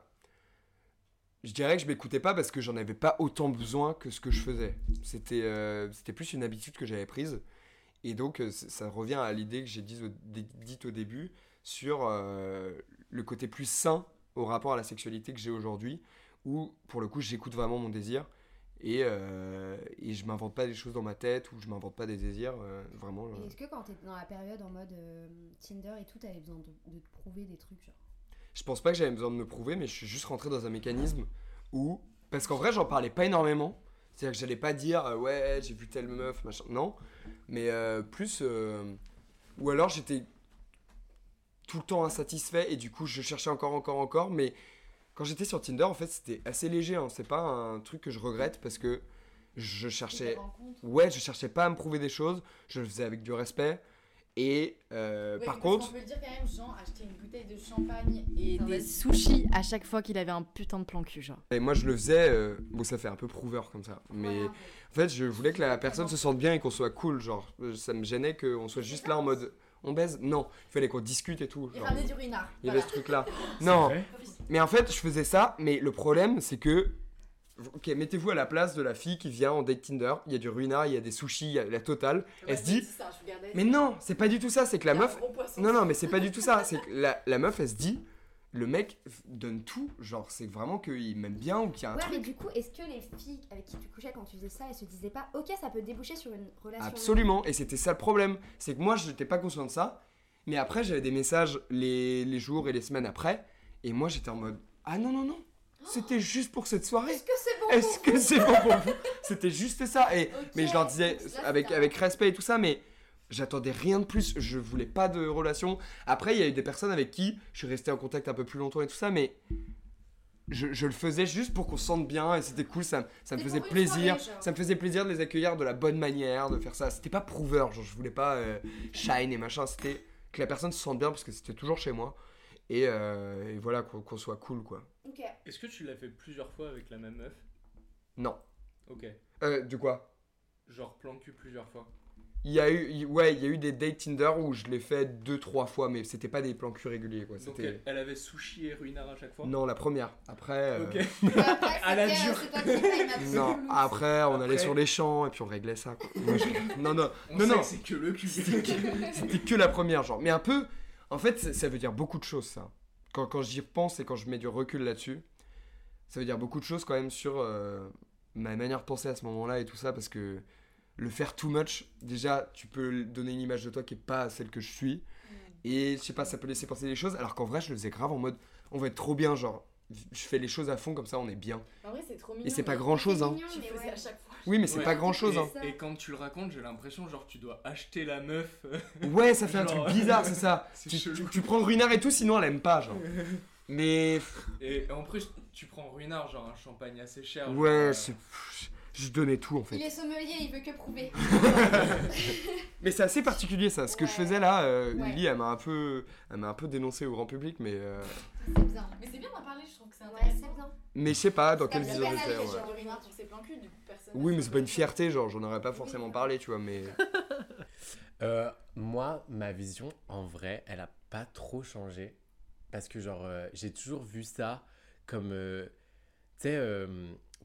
je dirais que je m'écoutais pas parce que j'en avais pas autant besoin que ce que je faisais. C'était c'était plus une habitude que j'avais prise. Et donc, ça revient à l'idée que j'ai dite au, début sur le côté plus sain au rapport à la sexualité que j'ai aujourd'hui, où pour le coup, j'écoute vraiment mon désir et, euh, et je m'invente pas des choses dans ma tête ou je m'invente pas des désirs. euh, vraiment. Euh. est-ce que quand t'es dans la période en mode Tinder et tout, t'avais besoin de, de te prouver des trucs genre? Je pense pas que j'avais besoin de me prouver, mais je suis juste rentré dans un mécanisme où. Parce qu'en vrai, j'en parlais pas énormément. C'est-à-dire que j'allais pas dire ouais, j'ai vu telle meuf, machin. Non. Mais plus. Ou alors j'étais tout le temps insatisfait et du coup je cherchais encore, encore, encore. Mais quand j'étais sur Tinder, en fait, c'était assez léger. Hein. C'est pas un truc que je regrette parce que je cherchais. Ouais, je cherchais pas à me prouver des choses. Je le faisais avec du respect. Et euh, par contre. qu'on peut le dire quand même, Jean achetait une bouteille de champagne et des sushis à chaque fois qu'il avait un putain de plan cul, genre. Et moi je le faisais, euh, bon ça fait un peu prouveur comme ça, mais en fait je voulais que la personne se sente bien et qu'on soit cool, genre ça me gênait qu'on soit juste là en mode on baise, non, il fallait qu'on discute et tout. Il genre. ramenait du ruinard. Il y avait ce truc là. Non, mais en fait je faisais ça, mais le problème c'est que, ok mettez-vous à la place de la fille qui vient en date Tinder, il y a du ruinard, il y a des sushis, il y a la totale, elle se dit, mais non, c'est pas du tout ça, c'est que la meuf, non, non, mais c'est pas du tout ça. C'est que la, la meuf, elle se dit, le mec donne tout. Genre, c'est vraiment qu'il m'aime bien ou qu'il y a un Ouais, truc. mais du coup, est-ce que les filles avec qui tu couchais quand tu faisais ça, elles se disaient pas, ok, ça peut déboucher sur une relation Absolument. Et c'était ça le problème. C'est que moi, je n'étais pas conscient de ça. Mais après, j'avais des messages les, les jours et les semaines après. Et moi, j'étais en mode, ah non, non, non. C'était juste pour cette soirée. Est-ce que c'est bon Est-ce que c'est bon pour vous? C'était juste ça. Et, mais je leur disais avec, avec respect et tout ça, mais j'attendais rien de plus. Je voulais pas de relation. Après, il y a eu des personnes avec qui je suis resté en contact un peu plus longtemps et tout ça, mais je, je le faisais juste pour qu'on se sente bien et c'était cool. Ça, me- ça me faisait plaisir. soirée, ça me faisait plaisir de les accueillir de la bonne manière, de faire ça. C'était pas prouveur. Genre, je voulais pas euh, shine et machin. C'était que la personne se sente bien parce que c'était toujours chez moi. Et, euh, et voilà, qu'on soit cool quoi. Est-ce que tu l'as fait plusieurs fois avec la même meuf? Non. Ok. Euh, de quoi? Genre plan cul plusieurs fois. Il y a eu, ouais, il y a eu des dates Tinder où je l'ai fait deux, trois fois, mais c'était pas des plans cul réguliers, quoi. Donc C'était. elle, elle avait sushi et ruinard à chaque fois? Non, la première. Après. euh. Après, À la dure. euh, Non, louloute. après, on allait sur les champs et puis on réglait ça, quoi. Moi, je- Non, non, On non, non. que c'est que le cul. C'était que la première, genre. Mais un peu. En fait, ça- ça veut dire beaucoup de choses, ça. Quand, quand j'y repense et quand je mets du recul là-dessus, ça veut dire beaucoup de choses quand même sur euh, ma manière de penser à ce moment-là et tout ça, parce que le faire too much, déjà, tu peux donner une image de toi qui est pas celle que je suis. Et je sais pas, ça peut laisser penser des choses, alors qu'en vrai, je le faisais grave en mode on va être trop bien, genre. Je fais les choses à fond comme ça, on est bien. En vrai, c'est trop mignon. Et c'est pas grand chose, hein. mignon, Tu mais faisais ouais. à chaque fois. Oui, mais c'est Ouais. pas grand chose, hein. Et, et quand tu le racontes, j'ai l'impression genre tu dois acheter la meuf. Ouais, ça fait un truc bizarre, c'est ça. Tu, tu- tu prends ruinard et tout, sinon elle aime pas, genre. Mais Et en plus, tu prends ruinard, genre un champagne assez cher. genre, ouais, euh, c'est- je donnais tout en fait. Il est sommelier, il veut que prouver. Mais c'est assez particulier ça. Ce que je Ouais. faisais là, euh, Ouais. Lily, elle m'a un peu, elle m'a un peu dénoncé au grand public, mais euh, C'est bien. Mais c'est bien d'en parler, je trouve que c'est Ouais, intéressant. c'est bien. mais je sais pas dans quelle vision j'étais. allégé, ouais. genre. De rumeurs sur ses plans cul, du coup, personne. Oui, mais c'est pas une fierté, genre j'en aurais pas forcément parlé, tu vois, mais Euh, moi, ma vision, en vrai, elle a pas trop changé. Parce que, genre, euh, j'ai toujours vu ça comme, euh, tu sais, euh,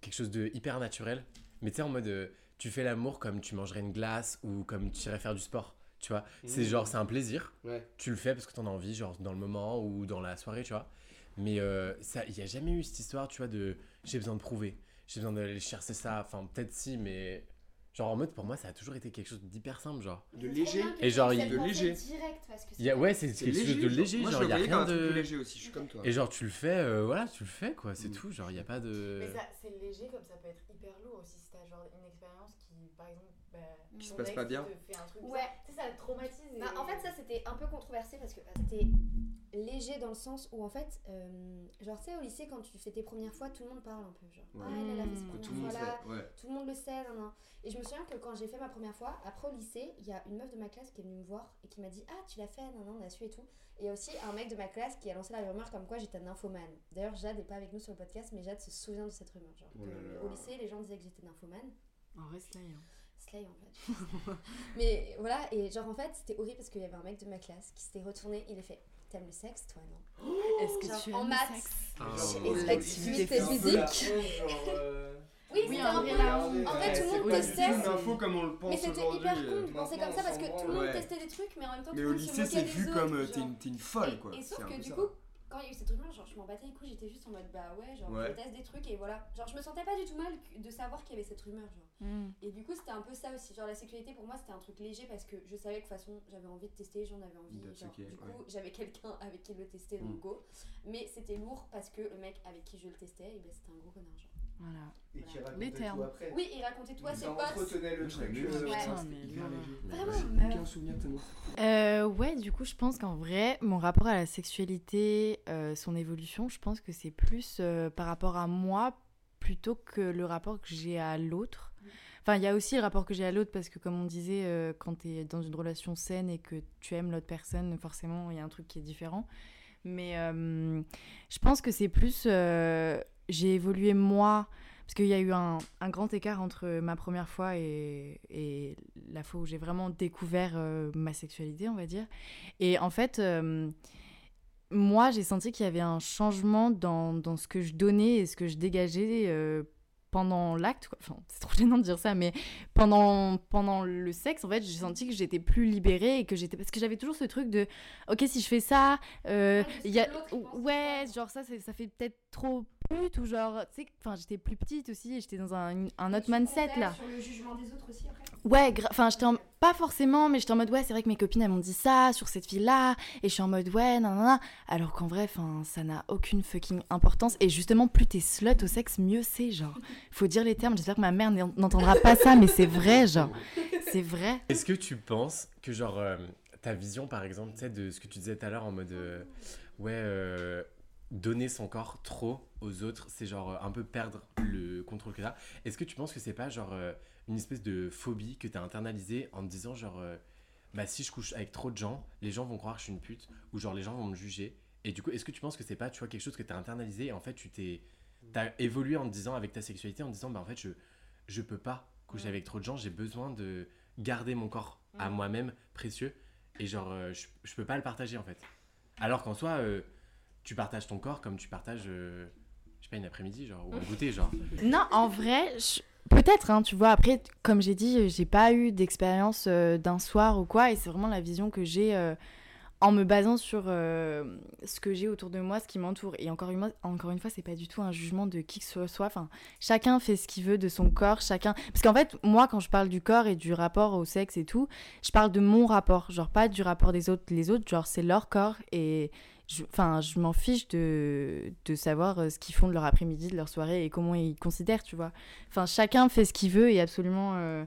quelque chose de hyper naturel. Mais tu sais, en mode, euh, tu fais l'amour comme tu mangerais une glace ou comme tu irais faire du sport. Tu vois, c'est Mmh. genre, c'est un plaisir. ouais. Tu le fais parce que t'en as envie, genre dans le moment ou dans la soirée, tu vois. Mais euh, ça, il y a jamais eu cette histoire, tu vois, de j'ai besoin de prouver, j'ai besoin d'aller chercher ça. Enfin, peut-être si, mais genre en mode, pour moi, ça a toujours été quelque chose d'hyper simple, genre. De léger. Et genre, il- De léger. Direct, parce que y a, ouais, c'est quelque chose de genre. léger, Moi, genre il le y a rien de. plus léger aussi, je suis comme toi. Et genre, tu le fais, euh, voilà, tu le fais, quoi, c'est Mm. tout. Genre, il n'y a pas de. Mais ça, c'est léger comme ça peut être hyper lourd aussi si t'as genre une expérience qui, par exemple, bah, Qui se passe pas bien. Ouais. Tu sais, ça te traumatise. et- Bah, en fait, ça c'était un peu controversé parce que c'était léger dans le sens où en fait, euh, genre, tu sais, au lycée, quand tu fais tes premières fois, tout le monde parle un peu. Genre, Ouais. ah, elle, elle a fait ses Mmh. Tout premières le monde fois là, ouais. tout le monde le sait. nan, nan. Et je me souviens que quand j'ai fait ma première fois, après au lycée, il y a une meuf de ma classe qui est venue me voir et qui m'a dit Ah, tu l'as fait, non, non, on a su et tout. Et il y a aussi un mec de ma classe qui a lancé la rumeur comme quoi j'étais nymphomane. D'ailleurs, Jade n'est pas avec nous sur le podcast, mais Jade se souvient de cette rumeur. Genre, Oh là que là. au lycée, les gens disaient que j'étais nymphomane. En vrai, c'est là, hein. Slay en fait. mais voilà, et genre en fait, c'était horrible parce qu'il y avait un mec de ma classe qui s'était retourné, il a fait T'aimes le sexe, toi, non? Est-ce que Genre, tu en aimes le maths. sexe? Ah, Et ouais. activité C'est un peu physique. euh, Oui, Oui, un peu la honte. En vrai, tout le c'est monde testait. une info comme on le pense Mais c'était aujourd'hui. hyper euh, con de penser comme ça parce que tout le monde testait des trucs, mais en même temps, tout Mais le au monde se lycée, moquait c'est des vu autres, comme euh, genre. t'es une, t'es une folle, quoi. Et, sauf C'est que du coup, quand il y a eu cette rumeur, genre je m'en battais les couilles, j'étais juste en mode bah ouais, genre Ouais. je teste des trucs et voilà. Genre je me sentais pas du tout mal de savoir qu'il y avait cette rumeur, genre. Mm. Et du coup, c'était un peu ça aussi. Genre la sexualité pour moi, c'était un truc léger parce que je savais que de toute façon, j'avais envie de tester, j'en avais envie. That's Genre, okay, du coup, ouais. j'avais quelqu'un avec qui le tester, donc Mm. go. Mais c'était lourd parce que le mec avec qui je le testais, et ben, c'était un gros connard, genre. Voilà. Et qui racontait Les termes. tout après. Oui, il racontait tout à ses potes. entretenaient le truc. euh, Ouais. Vraiment, souvenir tellement. Euh, ouais, du coup, je pense qu'en vrai, mon rapport à la sexualité, euh, son évolution, je pense que c'est plus euh, par rapport à moi plutôt que le rapport que j'ai à l'autre. Enfin, il y a aussi le rapport que j'ai à l'autre parce que, comme on disait, euh, quand tu es dans une relation saine et que tu aimes l'autre personne, forcément, il y a un truc qui est différent. Mais euh, je pense que c'est plus. euh, j'ai évolué moi. Parce qu'il y a eu un, grand écart entre ma première fois et, et la fois où j'ai vraiment découvert euh, ma sexualité, on va dire. Et en fait, euh, moi, j'ai senti qu'il y avait un changement dans, dans ce que je donnais et ce que je dégageais euh, pendant l'acte. Enfin, c'est trop gênant de dire ça, mais pendant, pendant le sexe, en fait, j'ai senti que j'étais plus libérée et que j'étais. Parce que j'avais toujours ce truc de Ok, si je fais ça, euh, Ouais, il y a. parce que l'autre, il pense Ouais, genre ça, ça fait peut-être trop pute ou genre. Tu sais, enfin, j'étais plus petite aussi et j'étais dans un, un autre mindset là. Sur le jugement des autres aussi après? Ouais, enfin, j'étais en... pas forcément, mais j'étais en mode ouais, c'est vrai que mes copines elles m'ont dit ça sur cette fille-là, et je suis en mode ouais, non, non, non. Alors qu'en vrai, enfin, ça n'a aucune fucking importance. Et justement, plus t'es slut au sexe, mieux c'est, genre. Faut dire les termes. J'espère que ma mère n'en- n'entendra pas ça, mais c'est vrai, genre. C'est vrai. Est-ce que tu penses que, genre, euh, ta vision, par exemple, tu sais, de ce que tu disais tout à l'heure en mode. euh, ouais, euh, donner son corps trop aux autres, c'est genre euh, un peu perdre le contrôle que t'as. Est-ce que tu penses que c'est pas, genre, euh, une espèce de phobie que t'as internalisée en te disant, genre. euh, bah, si je couche avec trop de gens, les gens vont croire que je suis une pute, ou genre les gens vont me juger? Et du coup, est-ce que tu penses que c'est pas, tu vois, quelque chose que t'as internalisé et en fait, tu t'es. T'as évolué en te disant, avec ta sexualité, en te disant, bah, en fait, je, je peux pas coucher avec trop de gens, j'ai besoin de garder mon corps à moi-même précieux et genre je, je peux pas le partager en fait. Alors qu'en soi euh, tu partages ton corps comme tu partages euh, je sais pas une après-midi genre ou un goûter genre. Non, en vrai, je- peut-être, hein, tu vois. Après, comme j'ai dit, j'ai pas eu d'expérience euh, d'un soir ou quoi, et c'est vraiment la vision que j'ai euh, en me basant sur euh, ce que j'ai autour de moi, ce qui m'entoure. Et encore une, encore une fois, c'est pas du tout un jugement de qui que ce soit. Enfin, chacun fait ce qu'il veut de son corps, chacun. Parce qu'en fait, moi, quand je parle du corps et du rapport au sexe et tout, je parle de mon rapport, genre pas du rapport des autres. Les autres, genre, c'est leur corps et Enfin, je, m'en fiche de, de savoir euh, ce qu'ils font de leur après-midi, de leur soirée et comment ils considèrent, tu vois. Enfin, chacun fait ce qu'il veut et absolument. euh,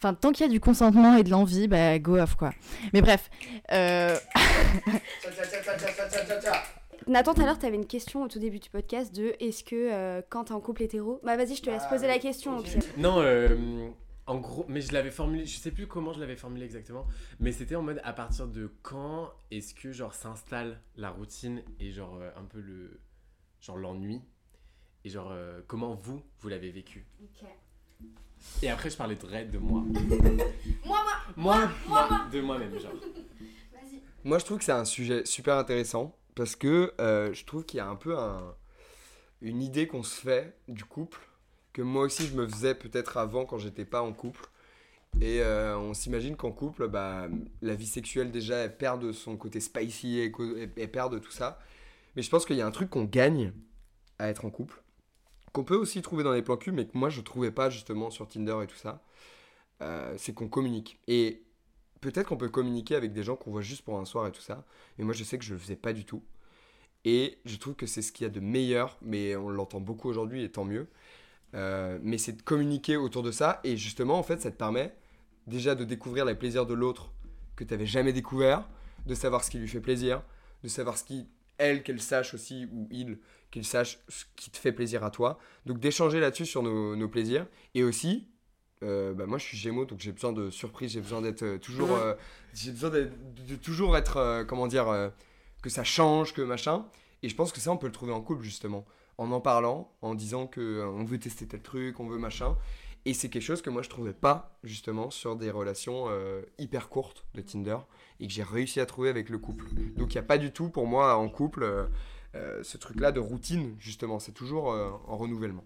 Enfin, tant qu'il y a du consentement et de l'envie, bah, go off, quoi. Mais bref. euh. Nathan, tout à l'heure, tu avais une question au tout début du podcast de est-ce que euh, quand t'es en couple hétéro. Bah, vas-y, je te laisse Ah, poser la question. au ok. pire. Non, euh, en gros, mais je l'avais formulé, je sais plus comment je l'avais formulé exactement, mais c'était en mode à partir de quand est-ce que genre s'installe la routine et genre euh, un peu le genre l'ennui et genre euh, comment vous vous l'avez vécu? Et après je parlais de Red de moi. Moi, Moi, moi, de moi-même genre. Vas-y. Moi, je trouve que c'est un sujet super intéressant parce que euh, je trouve qu'il y a un peu un- une idée qu'on se fait du couple que moi aussi je me faisais peut-être avant quand j'étais pas en couple. Et euh, on s'imagine qu'en couple, bah, la vie sexuelle déjà, perd de son côté spicy et perd de tout ça. Mais je pense qu'il y a un truc qu'on gagne à être en couple, qu'on peut aussi trouver dans les plans cul, mais que moi je trouvais pas justement sur Tinder et tout ça. Euh, c'est qu'on communique. Et peut-être qu'on peut communiquer avec des gens qu'on voit juste pour un soir et tout ça. Mais moi, je sais que je le faisais pas du tout. Et je trouve que c'est ce qu'il y a de meilleur, mais on l'entend beaucoup aujourd'hui et tant mieux. Euh, mais c'est de communiquer autour de ça. Et justement, en fait, ça te permet déjà de découvrir les plaisirs de l'autre que tu n'avais jamais découvert, de savoir ce qui lui fait plaisir, de savoir ce qui, elle, qu'elle sache aussi, ou il, qu'il sache ce qui te fait plaisir à toi. Donc d'échanger là-dessus sur nos, nos plaisirs. Et aussi, euh, bah, moi je suis Gémeaux, donc j'ai besoin de surprise, j'ai besoin d'être euh, toujours... euh, j'ai besoin d'être- de, de toujours être, comment dire, que ça change, que machin. Et je pense que ça, on peut le trouver en couple, justement. En en parlant, en disant que euh, on veut tester tel truc, on veut machin. Et c'est quelque chose que moi, je trouvais pas, justement, sur des relations euh, hyper courtes de Tinder. Et que j'ai réussi à trouver avec le couple. Donc, il n'y a pas du tout, pour moi, en couple, euh, euh, ce truc-là de routine, justement. C'est toujours euh, en renouvellement.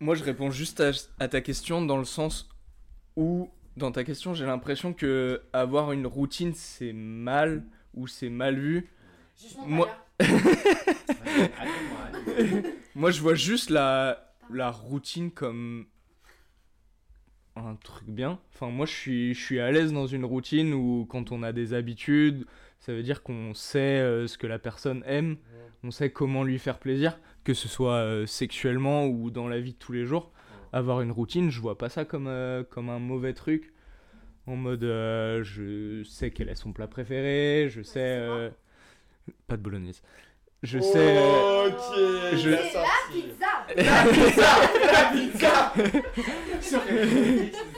Moi, je réponds juste à, à ta question dans le sens où, dans ta question, j'ai l'impression que avoir une routine, c'est mal ou c'est mal vu. Moi, moi, je vois juste la, la routine comme un truc bien. Enfin, moi, je suis, je suis à l'aise dans une routine où, quand on a des habitudes, ça veut dire qu'on sait euh, ce que la personne aime, on sait comment lui faire plaisir, que ce soit euh, sexuellement ou dans la vie de tous les jours. Avoir une routine, je vois pas ça comme, euh, comme un mauvais truc. En mode, euh, je sais quel est son plat préféré, je sais. Euh, Pas de bolognaise. Je sais. euh, Ok, je- la sortie. Pizza La pizza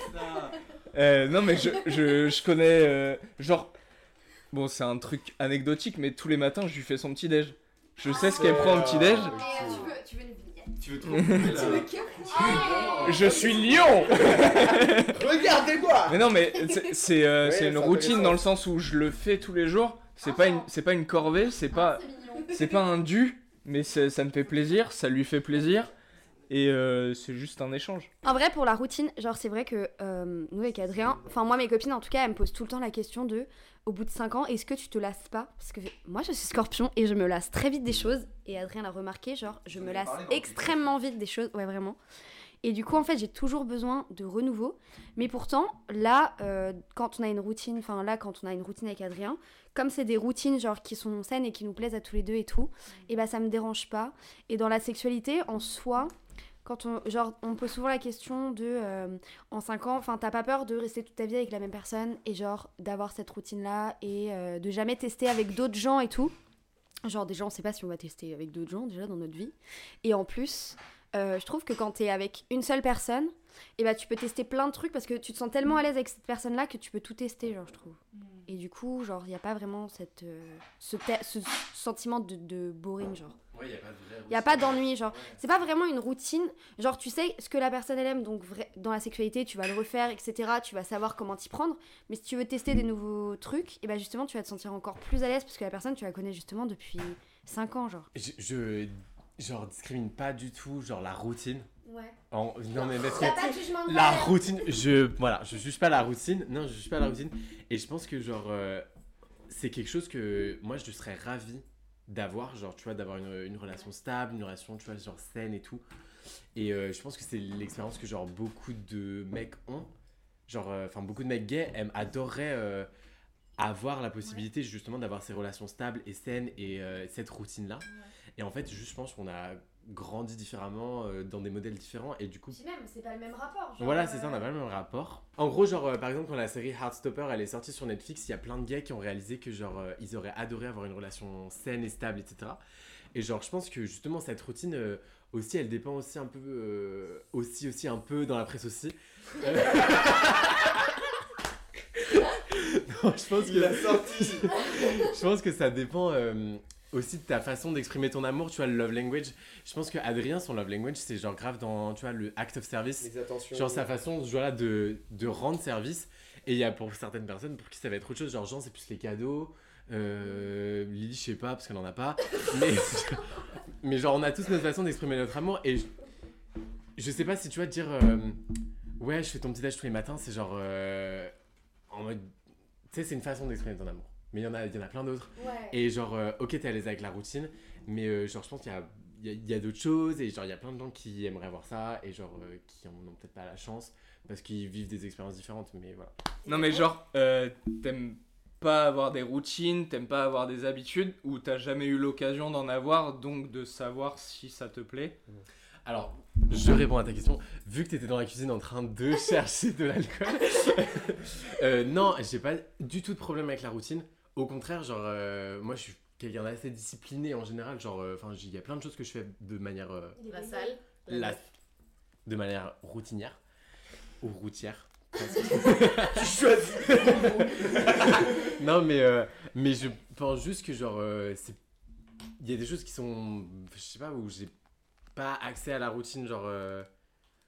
Euh, non, mais je, je, je connais. euh, genre. Bon, c'est un truc anecdotique, mais tous les matins, je lui fais son petit déj. Je sais ce qu'elle prend au petit déj. tu veux une vignette Tu veux trop couper la- Je suis lion Regardez-moi Mais non, mais c'est euh, une routine dans le sens où je le fais tous les jours. C'est pas une, c'est pas une corvée, c'est pas, c'est pas un dû, mais ça me fait plaisir, ça lui fait plaisir, et euh, c'est juste un échange. En vrai, pour la routine, genre, c'est vrai que euh, nous, avec Adrien, enfin, moi, mes copines, en tout cas, elles me posent tout le temps la question de au bout de 5 ans, est-ce que tu te lasses pas? Parce que moi, je suis scorpion et je me lasse très vite des choses. Et Adrien l'a remarqué, genre, je me lasse extrêmement vite des choses. Ouais, vraiment. Et du coup, en fait, j'ai toujours besoin de renouveau. Mais pourtant, là, euh, quand on a une routine, enfin, là, quand on a une routine avec Adrien, comme c'est des routines, genre, qui sont saines et qui nous plaisent à tous les deux et tout, et bah, ça me dérange pas. Et dans la sexualité, en soi, quand on, genre, on pose souvent la question de euh, en 5 ans, enfin, t'as pas peur de rester toute ta vie avec la même personne et genre d'avoir cette routine-là et euh, de jamais tester avec d'autres gens et tout? Genre, déjà, on sait pas si on va tester avec d'autres gens déjà dans notre vie. Et en plus, euh, je trouve que quand t'es avec une seule personne, et bah, tu peux tester plein de trucs parce que tu te sens tellement à l'aise avec cette personne-là que tu peux tout tester, genre, je trouve. Et du coup, genre, il n'y a pas vraiment cette, euh, ce, ce sentiment de, de boring, genre. Ouais, y a pas de vraie Il n'y a pas d'ennui, genre. C'est pas vraiment une routine. Genre, tu sais ce que la personne elle aime, donc dans la sexualité, tu vas le refaire, etc. Tu vas savoir comment t'y prendre. Mais si tu veux tester des nouveaux trucs, et ben justement, tu vas te sentir encore plus à l'aise parce que la personne, tu la connais justement depuis 5 ans, genre. Je, je genre discrimine pas du tout genre la routine. Ouais. En- non mais parce que pas de jugement de la valeur. routine, je voilà, je juge pas la routine. Non, je juge pas la routine. Et je pense que genre euh, c'est quelque chose que moi je serais ravi d'avoir, genre tu vois, d'avoir une, une relation stable, une relation tu vois genre saine et tout. Et euh, je pense que c'est l'expérience que genre beaucoup de mecs ont. Genre, euh, enfin beaucoup de mecs gays aiment, adoreraient avoir la possibilité justement d'avoir ces relations stables et saines et cette routine-là. Et en fait, juste, je pense qu'on a grandi différemment euh, dans des modèles différents et du coup Puis même, c'est pas le même rapport. genre, voilà, c'est ça, on euh, n'a pas le même rapport. En gros, genre, euh, par exemple, quand la série Heartstopper, elle est sortie sur Netflix, il y a plein de gars qui ont réalisé que, genre, euh, ils auraient adoré avoir une relation saine et stable, etc. Et genre, je pense que justement, cette routine euh, aussi, elle dépend aussi un peu, euh, aussi, aussi un peu dans la presse aussi. Euh, non, je pense que l'a sorti. je pense que ça dépend euh, aussi de ta façon d'exprimer ton amour, tu vois, le love language. Je pense que Adrien, son love language, c'est genre grave dans, tu vois, le act of service. Les attentions. Genre sa façon voilà, de, de rendre service. Et il y a pour certaines personnes pour qui ça va être autre chose. Genre Jean, c'est plus les cadeaux. Euh, Lily, je sais pas, parce qu'elle en a pas. Mais, mais genre, on a tous notre façon d'exprimer notre amour. Et je, je sais pas si tu vas dire, euh, ouais, je fais ton petit âge tous les matins. C'est genre, euh, en mode, tu sais, c'est une façon d'exprimer ton amour. Mais il y en a, y en a plein d'autres. Ouais. Et genre, euh, ok, t'es à l'aise avec la routine, mais euh, genre, je pense qu'il y a, il y a, y a d'autres choses, et genre, il y a plein de gens qui aimeraient voir ça, et genre, euh, qui en ont peut-être pas la chance, parce qu'ils vivent des expériences différentes, mais voilà. Non, mais genre, euh, t'aimes pas avoir des routines, t'aimes pas avoir des habitudes, ou t'as jamais eu l'occasion d'en avoir, donc de savoir si ça te plaît? Alors, je réponds à ta question. Vu que t'étais dans la cuisine en train de chercher de l'alcool, euh, non, j'ai pas du tout de problème avec la routine. Au contraire, genre, euh, moi, je suis quelqu'un d'assez discipliné en général. Genre, euh, enfin, il y a plein de choses que je fais de manière euh, La salle. la- de manière routinière ou routière. Tu choisis. non mais euh, mais je pense juste que genre euh, c'est il y a des choses qui sont je sais pas où j'ai pas accès à la routine genre euh,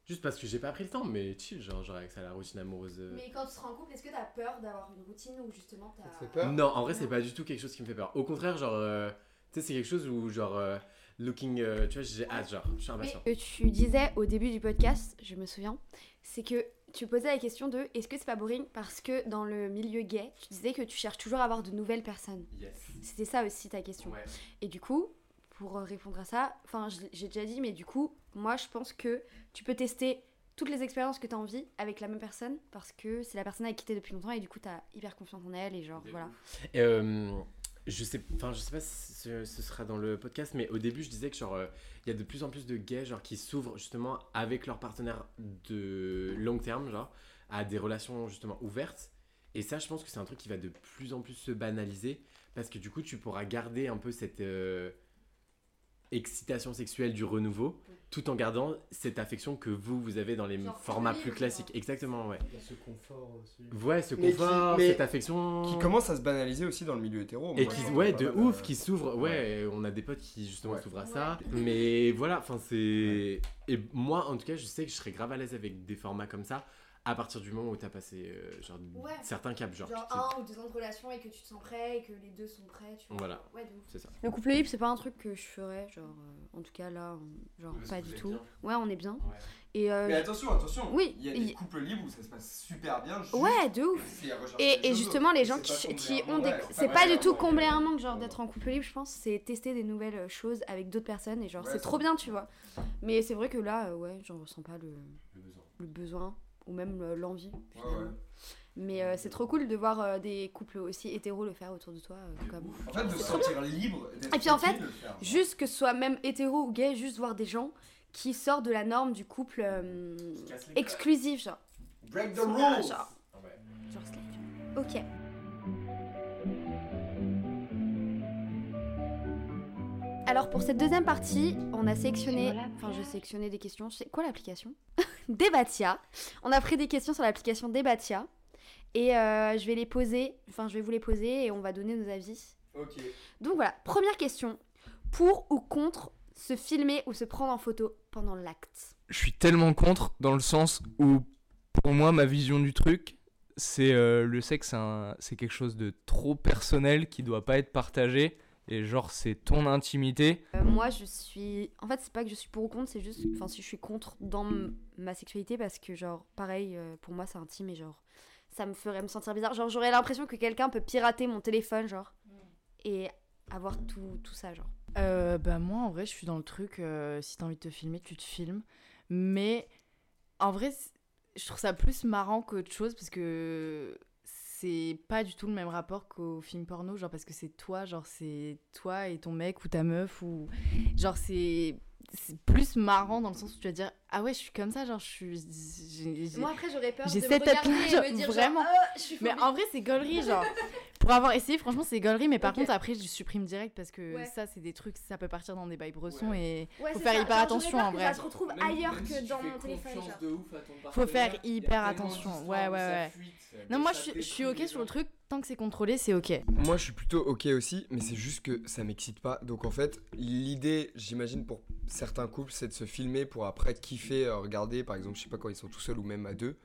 juste parce que j'ai pas pris le temps mais chill genre j'aurais accès à la routine amoureuse. euh. Mais quand tu seras en couple, est-ce que t'as peur d'avoir une routine ou justement t'as. Ça te fait peur Non, en vrai c'est pas du tout quelque chose qui me fait peur. Au contraire genre euh, tu sais c'est quelque chose où genre euh, looking euh, tu vois j'ai hâte genre je suis impatient. ce que tu disais au début du podcast, je me souviens, c'est que tu posais la question de est-ce que c'est pas boring parce que dans le milieu gay, tu disais que tu cherches toujours à avoir de nouvelles personnes. Yes. C'était ça aussi ta question. Ouais. Et du coup, pour euh, répondre à ça, enfin j'ai déjà dit, mais du coup, moi je pense que tu peux tester toutes les expériences que tu as envie avec la même personne parce que c'est la personne avec qui t'es depuis longtemps et du coup t'as hyper confiance en elle et genre voilà. Et, euh, je sais, enfin, je sais pas si ce, ce sera dans le podcast, mais au début, je disais que genre, il y a de plus en plus de gays genre qui s'ouvrent justement avec leur partenaire de long terme, genre, à des relations justement ouvertes. Et ça, je pense que c'est un truc qui va de plus en plus se banaliser parce que du coup, tu pourras garder un peu cette euh, excitation sexuelle du renouveau, tout en gardant cette affection que vous, vous avez dans les Genre formats plus classiques. Exactement, ouais. Il y a ce confort aussi. Ouais, ce Mais qui- confort, mais cette affection. Qui commence à se banaliser aussi dans le milieu hétéro. Et Moi, qui, ouais, de mal, ouf, euh, qui s'ouvrent. Ouais, on a des potes qui justement Ouais. s'ouvrent à ça. Mais voilà, enfin, c'est. Et moi, en tout cas, je sais que je serais grave à l'aise avec des formats comme ça à partir du moment où t'as passé euh, genre, Ouais. certains caps. Genre, un ou deux ans de relation et que tu te sens prêt et que les deux sont prêts, tu vois. Voilà. Ouais, de ouf. C'est ça. Le couple libre, c'est pas un truc que je ferais, genre, euh, en tout cas là, on- genre Parce pas du tout. bien. Ouais, on est bien. Ouais. Et euh, Mais attention, attention. Oui, Il y a des couples libres où ça se passe super bien. juste ouais, de ouf. Et, et choses justement, les gens qui, combler qui ont des. C'est pas du tout combler un manque, genre d'être en couple libre, je pense, c'est tester des nouvelles euh, choses avec d'autres personnes et genre c'est trop bien, tu vois. Mais c'est vrai que là, ouais, j'en ressens pas le, Le besoin. Ou même euh, l'envie. Ouais, finalement. ouais. Mais euh, c'est trop cool de voir euh, des couples aussi hétéros le faire autour de toi. euh, comme... En fait, de se sentir libre. Et puis, en fait, tranquille, de le faire. Juste que ce soit même hétéro ou gay, juste voir des gens qui sortent de la norme du couple euh, exclusif, genre. Break the Genre, rules. genre, Ouais. genre slave. Ok. Alors pour cette deuxième partie, on a sélectionné, enfin j'ai sélectionné des questions. C'est quoi l'application? Debatia. On a pris des questions sur l'application Debatia et euh, je vais les poser, enfin je vais vous les poser et on va donner nos avis. Ok. Donc voilà, première question. Pour ou contre se filmer ou se prendre en photo pendant l'acte? Je suis tellement contre dans le sens où, pour moi, ma vision du truc, c'est euh, le sexe, c'est quelque chose de trop personnel qui doit pas être partagé. Et genre, c'est ton intimité. Euh, Moi, je suis. En fait, c'est pas que je suis pour ou contre, c'est juste. Enfin, si je suis contre dans ma sexualité, parce que, genre, pareil, euh, pour moi, c'est intime et, genre, ça me ferait me sentir bizarre. Genre, j'aurais l'impression que quelqu'un peut pirater mon téléphone, genre, et avoir tout, tout ça, genre. Euh, bah moi en vrai je suis dans le truc euh, si t'as envie de te filmer tu te filmes mais en vrai je trouve ça plus marrant qu'autre chose parce que c'est pas du tout le même rapport qu'au film porno, genre parce que c'est toi, genre c'est toi et ton mec ou ta meuf ou genre c'est c'est plus marrant dans le sens où tu vas dire ah ouais je suis comme ça genre je suis Moi après j'aurais peur J'ai de me regarder et genre, me dire vraiment. genre, je suis mais en vrai c'est gaulerie genre pour avoir essayé franchement c'est gaulerie mais par contre après je supprime direct parce que Ouais. ça c'est des trucs ça peut partir dans des bails bressons et Ouais, faut faire ça. hyper Genre, attention, en vrai. Ça se retrouve ailleurs que dans mon téléphone. faut faire hyper attention ouais ouais ouais non moi je suis- je suis ok sur le truc tant que c'est contrôlé c'est ok Moi, je suis plutôt ok aussi, mais c'est juste que ça m'excite pas. Donc, en fait, l'idée, j'imagine, pour certains couples, c'est de se filmer pour après kiffer, euh, regarder, par exemple, je sais pas quand ils sont tout seuls ou même à deux.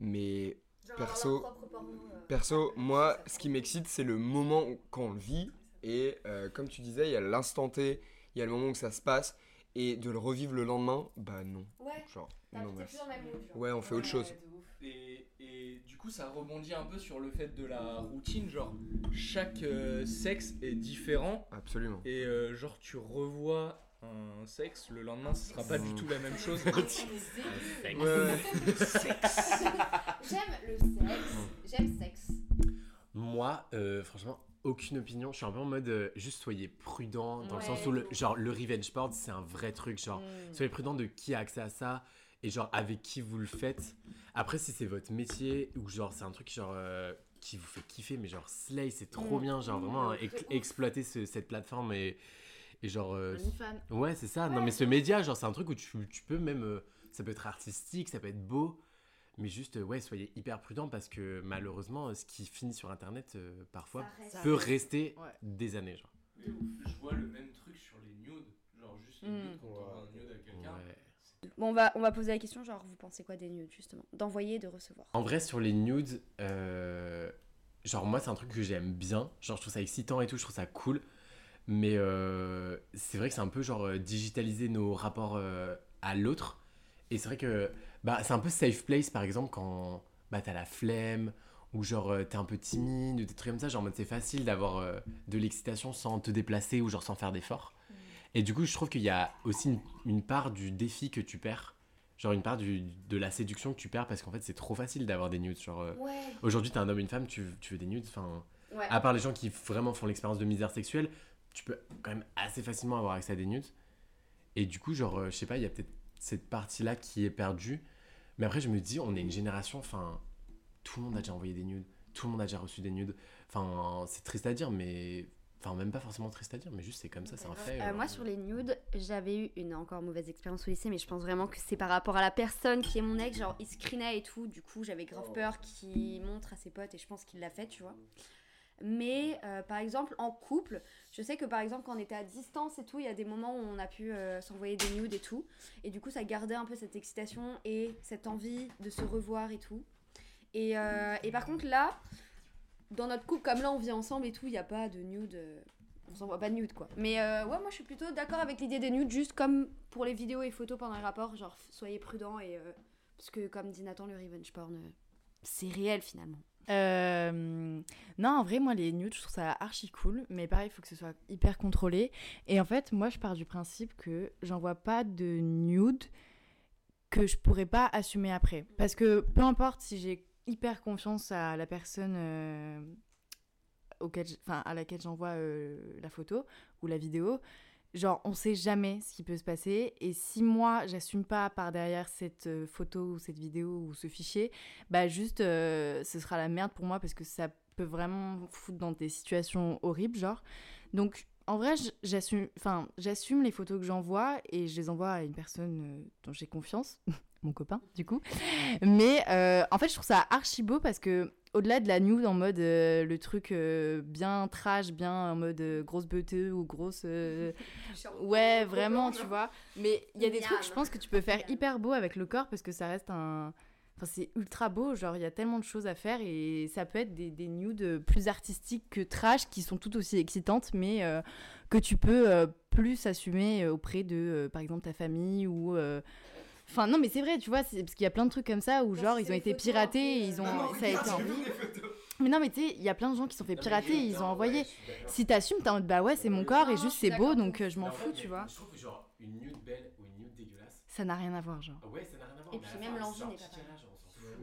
Mais Perso- euh. perso, moi, ce qui m'excite, c'est le moment où- quand on le vit. Et euh, comme tu disais, il y a l'instant T, il y a le moment où ça se passe. Et de le revivre le lendemain, bah non. Ouais, Genre, t'as- non, t'es merci. plus dans le même mood, genre. Ouais, on fait autre chose. Et, et du coup, ça rebondit un peu sur le fait de la routine. Genre, chaque euh, sexe est différent. Absolument. Et euh, genre, tu revois un sexe, le lendemain, ce sera pas du Mm. tout la même chose. Ouais. J'aime le sexe, j'aime sexe. Moi, euh, franchement, aucune opinion. Je suis un peu en mode euh, juste soyez prudent dans le sens où le, genre le revenge porn c'est un vrai truc. Genre Mm. soyez prudent de qui a accès à ça et genre avec qui vous le faites. Après si c'est votre métier ou genre c'est un truc genre euh, qui vous fait kiffer mais genre Slay c'est trop Mm. bien genre vraiment ex- ouf. exploiter ce- cette plateforme et, et genre euh, OnlyFans. Ouais, c'est ça. non, mais ce média, genre, c'est un truc où tu, tu peux même. euh, ça peut être artistique, ça peut être beau. Mais juste, ouais, soyez hyper prudents parce que malheureusement, ce qui finit sur internet, euh, parfois, reste. peut rester Ouais. des années. Genre. Je vois le même truc sur les nudes. Genre, juste les nudes, nudes quand on un nude à quelqu'un. Ouais. Bon, on va, on va poser la question, genre, vous pensez quoi des nudes, justement? D'envoyer et de recevoir. En vrai, sur les nudes, euh, genre, moi, c'est un truc que j'aime bien. Genre, je trouve ça excitant et tout, je trouve ça cool. Mais euh, c'est vrai que c'est un peu, genre, euh, digitaliser nos rapports euh, à l'autre. Et c'est vrai que bah, c'est un peu safe place, par exemple, quand bah, t'as la flemme ou genre t'es un peu timide ou des trucs comme ça. Genre, en mode, c'est facile d'avoir de l'excitation sans te déplacer ou genre sans faire d'efforts. Et du coup, je trouve qu'il y a aussi une, une part du défi que tu perds. Genre, une part du, de la séduction que tu perds parce qu'en fait, c'est trop facile d'avoir des nudes. Genre, Ouais. aujourd'hui, t'es un homme, une femme, tu, tu veux des nudes. Enfin, Ouais. à part les gens qui vraiment font l'expérience de misère sexuelle, tu peux quand même assez facilement avoir accès à des nudes. Et du coup, genre, euh, je sais pas, il y a peut-être cette partie-là qui est perdue. Mais après, je me dis, on est une génération, enfin, tout le monde a déjà envoyé des nudes, tout le monde a déjà reçu des nudes. Enfin, c'est triste à dire, mais. Enfin, même pas forcément triste à dire, mais juste c'est comme ça, c'est un fait. Euh, genre. moi, sur les nudes, j'avais eu une encore mauvaise expérience au lycée, mais je pense vraiment que c'est par rapport à la personne qui est mon ex. Genre, il screenait et tout. Du coup, j'avais grave peur qu'il montre à ses potes et je pense qu'il l'a fait, tu vois. Mais euh, par exemple, en couple, je sais que par exemple, quand on était à distance et tout, il y a des moments où on a pu euh, s'envoyer des nudes et tout. Et du coup, ça gardait un peu cette excitation et cette envie de se revoir et tout. Et, euh, et par contre, là, dans notre couple, comme là, on vit ensemble et tout, il n'y a pas de nude. euh, on s'envoie pas de nude quoi. Mais ouais, moi je suis plutôt d'accord avec l'idée des nudes, juste comme pour les vidéos et photos pendant les rapports, genre soyez prudents et. parce que comme dit Nathan, le revenge porn, c'est réel finalement. Euh, non, en vrai, moi, les nudes, je trouve ça archi cool. Mais pareil, il faut que ce soit hyper contrôlé. Et en fait, moi, je pars du principe que j'envoie pas de nudes que je pourrais pas assumer après. Parce que peu importe si j'ai hyper confiance à la personne euh, à laquelle j'envoie euh, la photo ou la vidéo, genre, on sait jamais ce qui peut se passer. Et si moi, j'assume pas par derrière cette euh, photo ou cette vidéo ou ce fichier, bah juste euh, ce sera la merde pour moi parce que ça peut vraiment foutre dans des situations horribles genre donc en vrai j'assume enfin j'assume les photos que j'envoie et je les envoie à une personne euh, dont j'ai confiance mon copain du coup mais en fait je trouve ça archi beau parce que au-delà de la nude en mode euh, le truc euh, bien trash bien en mode euh, grosse beuteux ou grosse Ouais, vraiment, tu vois. Mais il y a des trucs, je pense, que tu peux faire hyper beau avec le corps parce que ça reste un. Enfin, c'est ultra beau, genre, il y a tellement de choses à faire et ça peut être des, des nudes plus artistiques que trash qui sont tout aussi excitantes, mais que tu peux plus assumer auprès de, par exemple, ta famille ou. Enfin, non, mais c'est vrai, tu vois, c'est- parce qu'il y a plein de trucs comme ça où, Genre, genre, ils ont été piratés et ils ont. ça a été envoyé. Mais non, mais tu sais, il y a plein de gens qui se sont fait pirater et ils ont envoyé. Si t'assumes, t'es en mode bah ouais, c'est mon corps et Non, juste c'est beau donc euh, je m'en fous, tu vois. Je trouve que genre une nude belle ou une nude dégueulasse, Ça n'a rien à voir, genre. ouais, ça n'a rien à voir. Et puis même l'envie n'est pas.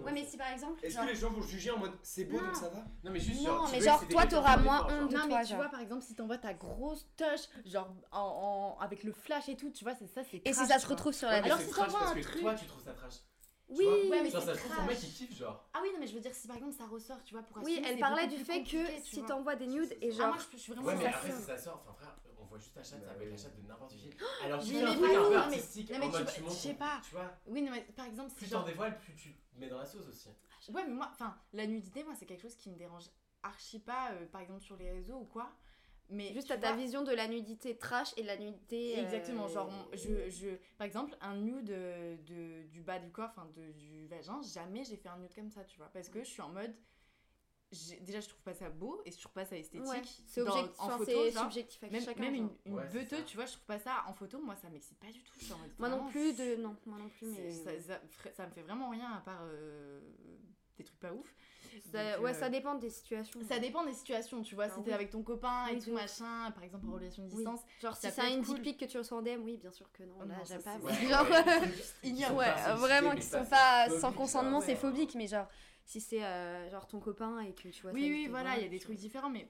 Ouais, mais si par exemple. Est-ce genre- que les gens vont juger en mode c'est beau Non. donc ça va? Non, mais juste Non, genre. mais genre, toi, t'auras moins honte. Non, toi, mais tu genre. vois, par exemple, si t'envoies ta grosse touche, genre en, en- avec le flash et tout, tu vois, c'est ça, c'est Et si ça se retrouve sur la Alors, c'est si t'envoies parce un que truc- Toi, tu trouves ça trash. Oui, Ouais, mais Genre, c'est ça se trouve, ton mec il kiffe, genre. Ah oui, non, mais je veux dire, si par exemple ça ressort, tu vois, pour Oui, elle parlait du fait que tu si t'envoies des nudes et Ah, genre. moi, je, suis vraiment Ouais, mais après, si ça sort, enfin frère, on voit juste ta chatte, ça peut être la chatte de n'importe qui. Alors, tu Oui, fais mais un truc un peu mais- artistique, non, mais en tu mode tu montres je sais pas. Tu vois, Oui, non, mais par exemple, plus t'en genre. dévoiles, plus tu mets dans la sauce aussi. Ouais, mais moi, enfin, la nudité, moi, c'est quelque chose qui me dérange archi pas, euh, par exemple, sur les réseaux ou quoi. Mais Juste à ta vois, vision de la nudité trash et de la nudité. euh, Exactement, genre, je, je, par exemple, un nude de, de- du bas du corps, enfin de, du vagin, jamais j'ai fait un nude comme ça, tu vois, parce que je suis en mode. Déjà, je trouve pas ça beau et je trouve pas ça esthétique. Ouais, c'est dans- objectif, en photo, c'est subjectif avec Même, chacun. même genre. une, une Ouais, beuteuse, tu vois, je trouve pas ça en photo, moi ça m'excite pas du tout. Moi non plus, de... non, moi non plus, mais. ça, ça, ferait- ça me fait vraiment rien à part euh, des trucs pas ouf. Ça- Donc, ouais, euh, ça dépend des situations. ça dépend des situations, tu vois. Ah si oui. t'es avec ton copain et Oui, tout machin, par exemple en relation de Oui. distance, Genre, si c'est une cool. pic que tu reçois en DM, oui, bien sûr que non, Oh là, j'aime pas. genre, ignore. ouais, vraiment, qui sont pas sans consentement, c'est phobique, mais genre, si c'est euh, genre ton copain et que tu vois. Oui, ça, oui, voilà, il y a des trucs différents, mais.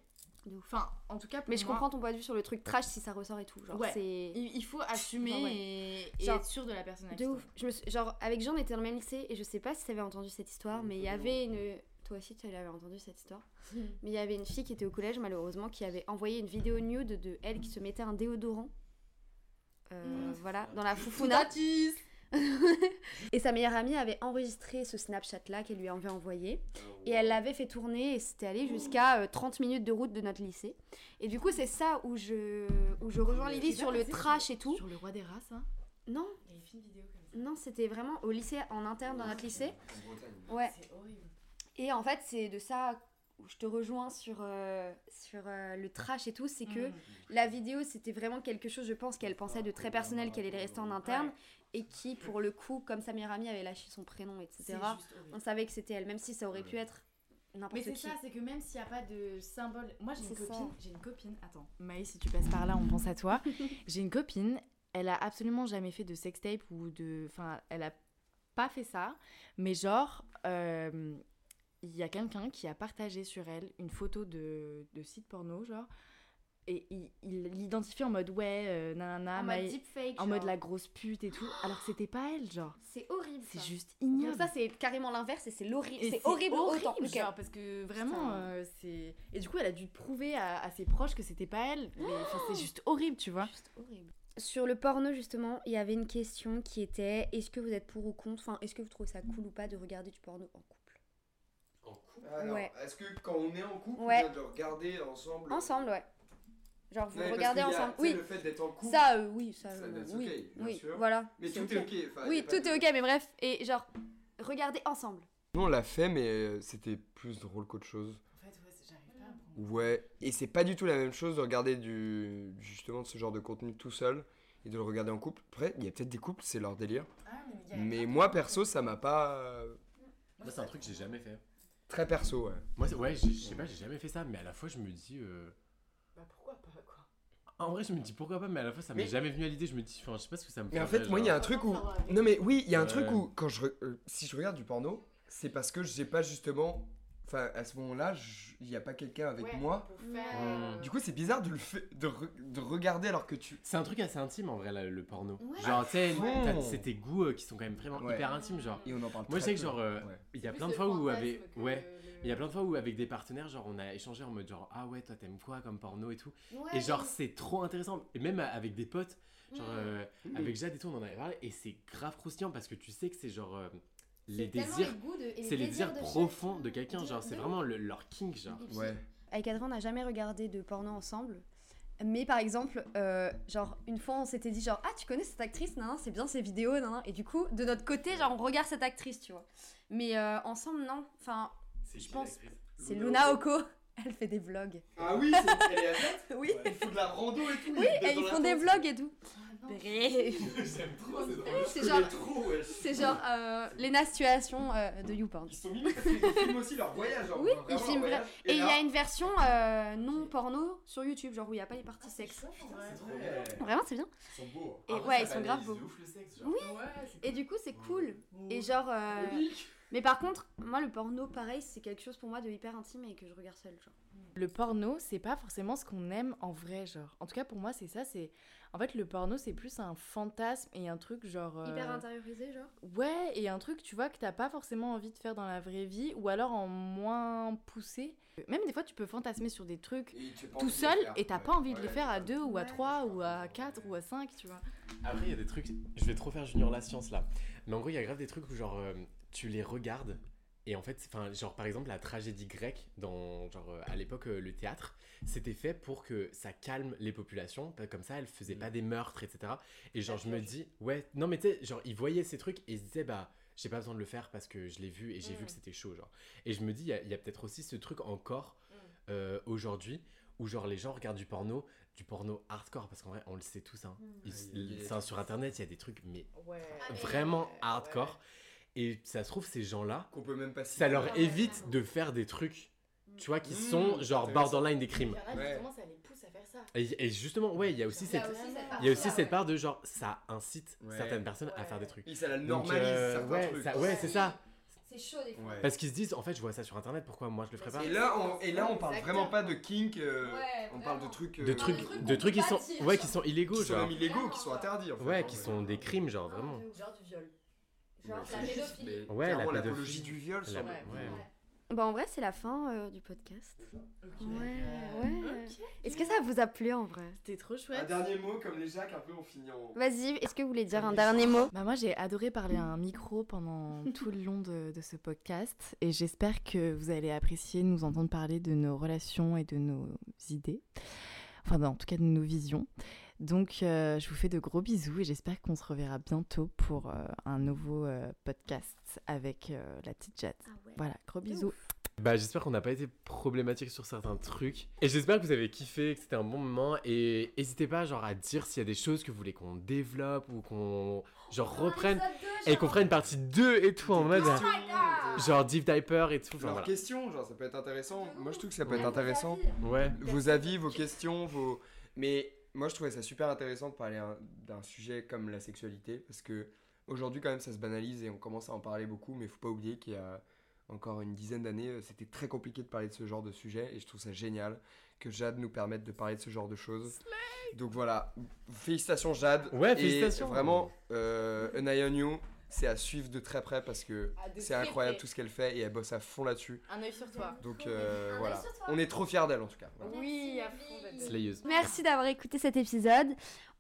Enfin, en tout cas, pour Mais je moi, comprends ton point de vue sur le truc trash si ça ressort et tout. Genre, Ouais. c'est. Il, faut assumer Genre, ouais. et, être sûr de la personne. De ouf. Je me suis- Genre, avec Jean, on était dans le même lycée et je sais pas si t'avais entendu cette histoire, mais il y avait une. Toi aussi, tu l'avais entendu cette histoire. Mais il y avait une fille qui était au collège, malheureusement, qui avait envoyé une vidéo nude de elle qui se mettait un déodorant. Euh, voilà, dans la foufouna. Et sa meilleure amie avait enregistré ce Snapchat-là qu'elle lui avait envoyé. Et elle l'avait fait tourner et c'était allé jusqu'à euh, 30 minutes de route de notre lycée. Et du coup, c'est ça où je, où je rejoins Lily sur le trash et tout. Sur le roi des races, hein. Non, Il y a une fine vidéo comme ça. non, c'était vraiment au lycée, en interne dans notre lycée. En Bretagne. Ouais. C'est horrible. Et en fait, c'est de ça où je te rejoins sur, euh, sur euh, le trash et tout. C'est que Mm. la vidéo, c'était vraiment quelque chose, je pense, qu'elle pensait de très personnel, qu'elle allait rester en interne. Ouais. Et qui, pour le coup, comme sa meilleure amie avait lâché son prénom, etc., on savait que c'était elle, même si ça aurait pu être Mais c'est ça, c'est que même s'il n'y a pas de symbole. Moi j'ai une copine, j'ai une copine. Attends, Maïs, si tu passes par là, on pense à toi. j'ai une copine, elle a absolument jamais fait de sextape ou de. Enfin, elle a pas fait ça, mais genre. euh, Il y a quelqu'un qui a partagé sur elle une photo de, de site porno, genre, et il l'identifie en mode ouais, euh, nanana, en mode deepfake. en mode la grosse pute et tout, alors que c'était pas elle, genre. C'est horrible. C'est juste Donc ignoble. ça, c'est carrément l'inverse et c'est l'horrible. C'est horrible, autant. Ok. genre, parce que vraiment, euh, c'est. Et du coup, elle a dû prouver à, à ses proches que c'était pas elle. Mais, enfin, c'est juste horrible, tu vois. Juste horrible. Sur le porno, justement, il y avait une question qui était est-ce que vous êtes pour ou contre? Enfin, est-ce que vous trouvez ça cool ou pas de regarder du porno En couple? Alors, Ouais. est-ce que quand on est en couple, Ouais. on vient de regarder ensemble Ensemble, ouais. Genre, vous Ouais, regardez a, ensemble. sais, Oui, le fait d'être en couple. ça, euh, oui, ça, Ça, euh, oui, okay, bien oui, sûr. voilà. mais c'est tout ok. est ok. enfin, a Oui, tout de- est ok, mais bref, et genre, regardez ensemble. Nous, on l'a fait, mais euh, c'était plus drôle qu'autre chose. En fait, ouais, j'arrive pas à prendre. Ouais, et c'est pas du tout la même chose de regarder du justement de ce genre de contenu tout seul et de le regarder en couple. Après, il y a peut-être des couples, c'est leur délire. Ah, mais, Mais moi perso, ça m'a pas euh, Moi, c'est un truc que j'ai jamais fait. Très perso, ouais. Moi, c'est- ouais, je sais pas, j'ai jamais fait ça, mais à la fois, je me dis. euh, Bah pourquoi pas, quoi. En vrai, je me dis pourquoi pas, mais à la fois, ça m'est Mais- jamais venu à l'idée. Je me dis, enfin, je sais pas ce que ça me Mais en ferait, fait, moi, il y a un genre. truc où non mais oui, il y a un Ouais. truc où quand je re- euh, si je regarde du porno, c'est parce que j'ai pas justement enfin à ce moment-là, il y a pas quelqu'un avec Ouais, moi. Ouais. euh, Du coup, c'est bizarre de le fait, de, re- de regarder alors que tu C'est un truc assez intime en vrai, là, le porno. Ouais. Genre, tu sais, t'as- c'est tes goûts euh, qui sont quand même vraiment Ouais. hyper intimes, genre. et on en parle Moi, je sais que genre, euh, Ouais. Il y a plein de fois où avec. Ouais. Il y a plein de fois où avec des partenaires, genre on a échangé en mode genre ah ouais toi t'aimes quoi comme porno et tout? Ouais, Et genre c'est trop intéressant. Et même avec des potes, genre Mm. euh, Mm. avec Jade et tout on en avait parlé et c'est grave croustillant parce que tu sais que c'est genre euh, les désirs, c'est les désirs profonds de quelqu'un, genre c'est vraiment le- leur kink genre. Ouais. Avec Adrien, on n'a jamais regardé de porno ensemble. Mais par exemple, euh, genre, une fois, on s'était dit, genre, ah, tu connais cette actrice, nan, nan, c'est bien ses vidéos, nan, nan. Et du coup, de notre côté, genre, on regarde cette actrice, tu vois. Mais euh, ensemble, non. Enfin, je pense. C'est Luna Oko. Elle fait des vlogs. Ah oui, c'est- elle est asiate Oui, Ils font de la rando et tout. oui, et ils font des vlogs et tout. Ah, non. J'aime trop, c'est drôle. C'est genre, trop, ouais. c'est genre euh, Lena Situation euh, de YouPorn. Ils sont mignons parce qu'ils filment aussi leur voyage. Genre, Oui, ils filment voyage. Et il y a une version euh, non porno sur YouTube, genre où il n'y a pas les parties sexes. Ouais. bien. Vraiment, c'est bien. Ils sont beaux. Et ouais, ils sont grave beaux. de ouf le sexe, genre. Oui. Et du coup, c'est cool. Et genre, euh, Mais par contre, moi, le porno, pareil, c'est quelque chose pour moi de hyper intime et que je regarde seule. Genre. Le porno, c'est pas forcément ce qu'on aime en vrai, genre. En tout cas, pour moi, c'est ça. C'est en fait le porno, c'est plus un fantasme et un truc genre. euh, Hyper intériorisé, genre. Ouais, et un truc, tu vois, que t'as pas forcément envie de faire dans la vraie vie, ou alors en moins poussé. Même des fois, tu peux fantasmer sur des trucs tout seul faire. et t'as Ouais. pas envie de les Ouais. faire à deux ou à trois ou à quatre ou à cinq, tu vois. Après, il y a des trucs. Je vais trop faire Junior la science là. Mais en gros, il y a grave des trucs où, genre, euh, tu les regardes. Et en fait, enfin, genre, par exemple, la tragédie grecque, dans, genre, euh, à l'époque, euh, le théâtre, c'était fait pour que ça calme les populations. pas- Comme ça, elles faisaient pas des meurtres, etc. Et genre, je me dis, ouais, non, mais tu sais, genre, ils voyaient ces trucs et ils se disaient, bah, j'ai pas besoin de le faire parce que je l'ai vu et j'ai vu que c'était chaud, genre. Et je me dis, il y a, peut-être aussi ce truc encore euh, aujourd'hui où, genre, les gens regardent du porno, du porno hardcore, parce qu'en vrai, on le sait tous, hein. Ils- Il y a des enfin, trucs sur internet, il y a des trucs, mais Ouais. vraiment hardcore. Et ça se trouve, ces gens-là, Qu'on peut même pas ça leur évite de faire des trucs, tu vois, qui Mmh, sont genre intéressant. borderline des crimes. Il y en a, Ouais. justement, ça les pousse à faire ça. Et, et justement, ouais, il y a aussi cette, aussi cette il y a aussi cette part de genre, ça incite Ouais. certaines personnes à Ouais. faire des trucs. Et ça la Donc, normalise euh, certains ouais, trucs. ça- ouais, c'est ça. C'est chaud des fois. Ouais. Parce qu'ils se disent, en fait, je vois ça sur internet, pourquoi moi je le ferais pas Et là, on, et là, on parle Exactement. vraiment pas de kink. euh, Ouais, on parle de vraiment. trucs. euh, De trucs, trucs de trucs qui sont, dire, ouais, genre. qui sont illégaux, qui sont genre. même illégaux, qui sont interdits en fait. Ouais, hein, qui sont des crimes, genre vraiment. Genre du viol. Genre Ouais, la pédophilie. Ouais, l'apologie du viol. La- Ouais. ouais. Bah en vrai, c'est la fin euh, du podcast. Ouais, ouais. Est-ce que ça vous a plu en vrai? C'était trop Un chouette. dernier mot, comme les Jacques, un peu, on finit en. Vas-y, est-ce que vous voulez dire un dernier mot? Bah moi j'ai adoré parler à un micro pendant tout le long de, de ce podcast et j'espère que vous allez apprécier nous entendre parler de nos relations et de nos idées, enfin en tout cas de nos visions. Donc euh, je vous fais de gros bisous et j'espère qu'on se reverra bientôt pour euh, un nouveau euh, podcast avec euh, la petite Jade. Voilà, gros bisous. Bah, j'espère qu'on n'a pas été problématique sur certains trucs. Et j'espère que vous avez kiffé, que c'était un bon moment. Et n'hésitez pas genre, à dire s'il y a des choses que vous voulez qu'on développe ou qu'on genre reprenne. Et qu'on ferait une partie 2 et tout en mode. Genre Deep Diaper et tout. Enfin, Leurs voilà. questions, genre ça peut être intéressant. Moi je trouve que ça peut être intéressant. Ouais. Vos avis, vos questions, vos. Mais moi je trouvais ça super intéressant de parler un- d'un sujet comme la sexualité parce que aujourd'hui quand même ça se banalise et on commence à en parler beaucoup, mais faut pas oublier qu'il y a encore une dizaine d'années euh, c'était très compliqué de parler de ce genre de sujet et je trouve ça génial que Jade nous permette de parler de ce genre de choses. Donc voilà, félicitations Jade. Ouais, Et félicitations. vraiment, euh, An Eye on You, c'est à suivre de très près parce que Ah, c'est incroyable tout ce qu'elle fait et elle bosse à fond là-dessus. Un œil sur toi. Donc euh, voilà, on est trop fiers d'elle en tout cas. Voilà. Oui, à fond. Slayeuse. Merci d'avoir écouté cet épisode.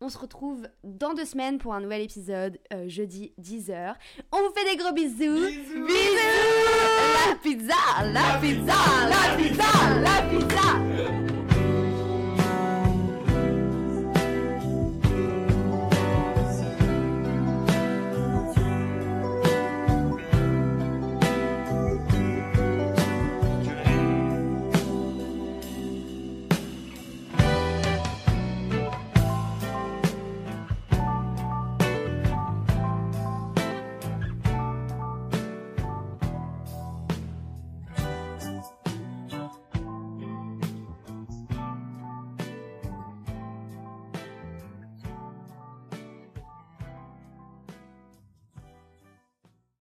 On se retrouve dans deux semaines pour un nouvel épisode, euh, jeudi 10h. On vous fait des gros bisous. Bisous La pizza La pizza La pizza La pizza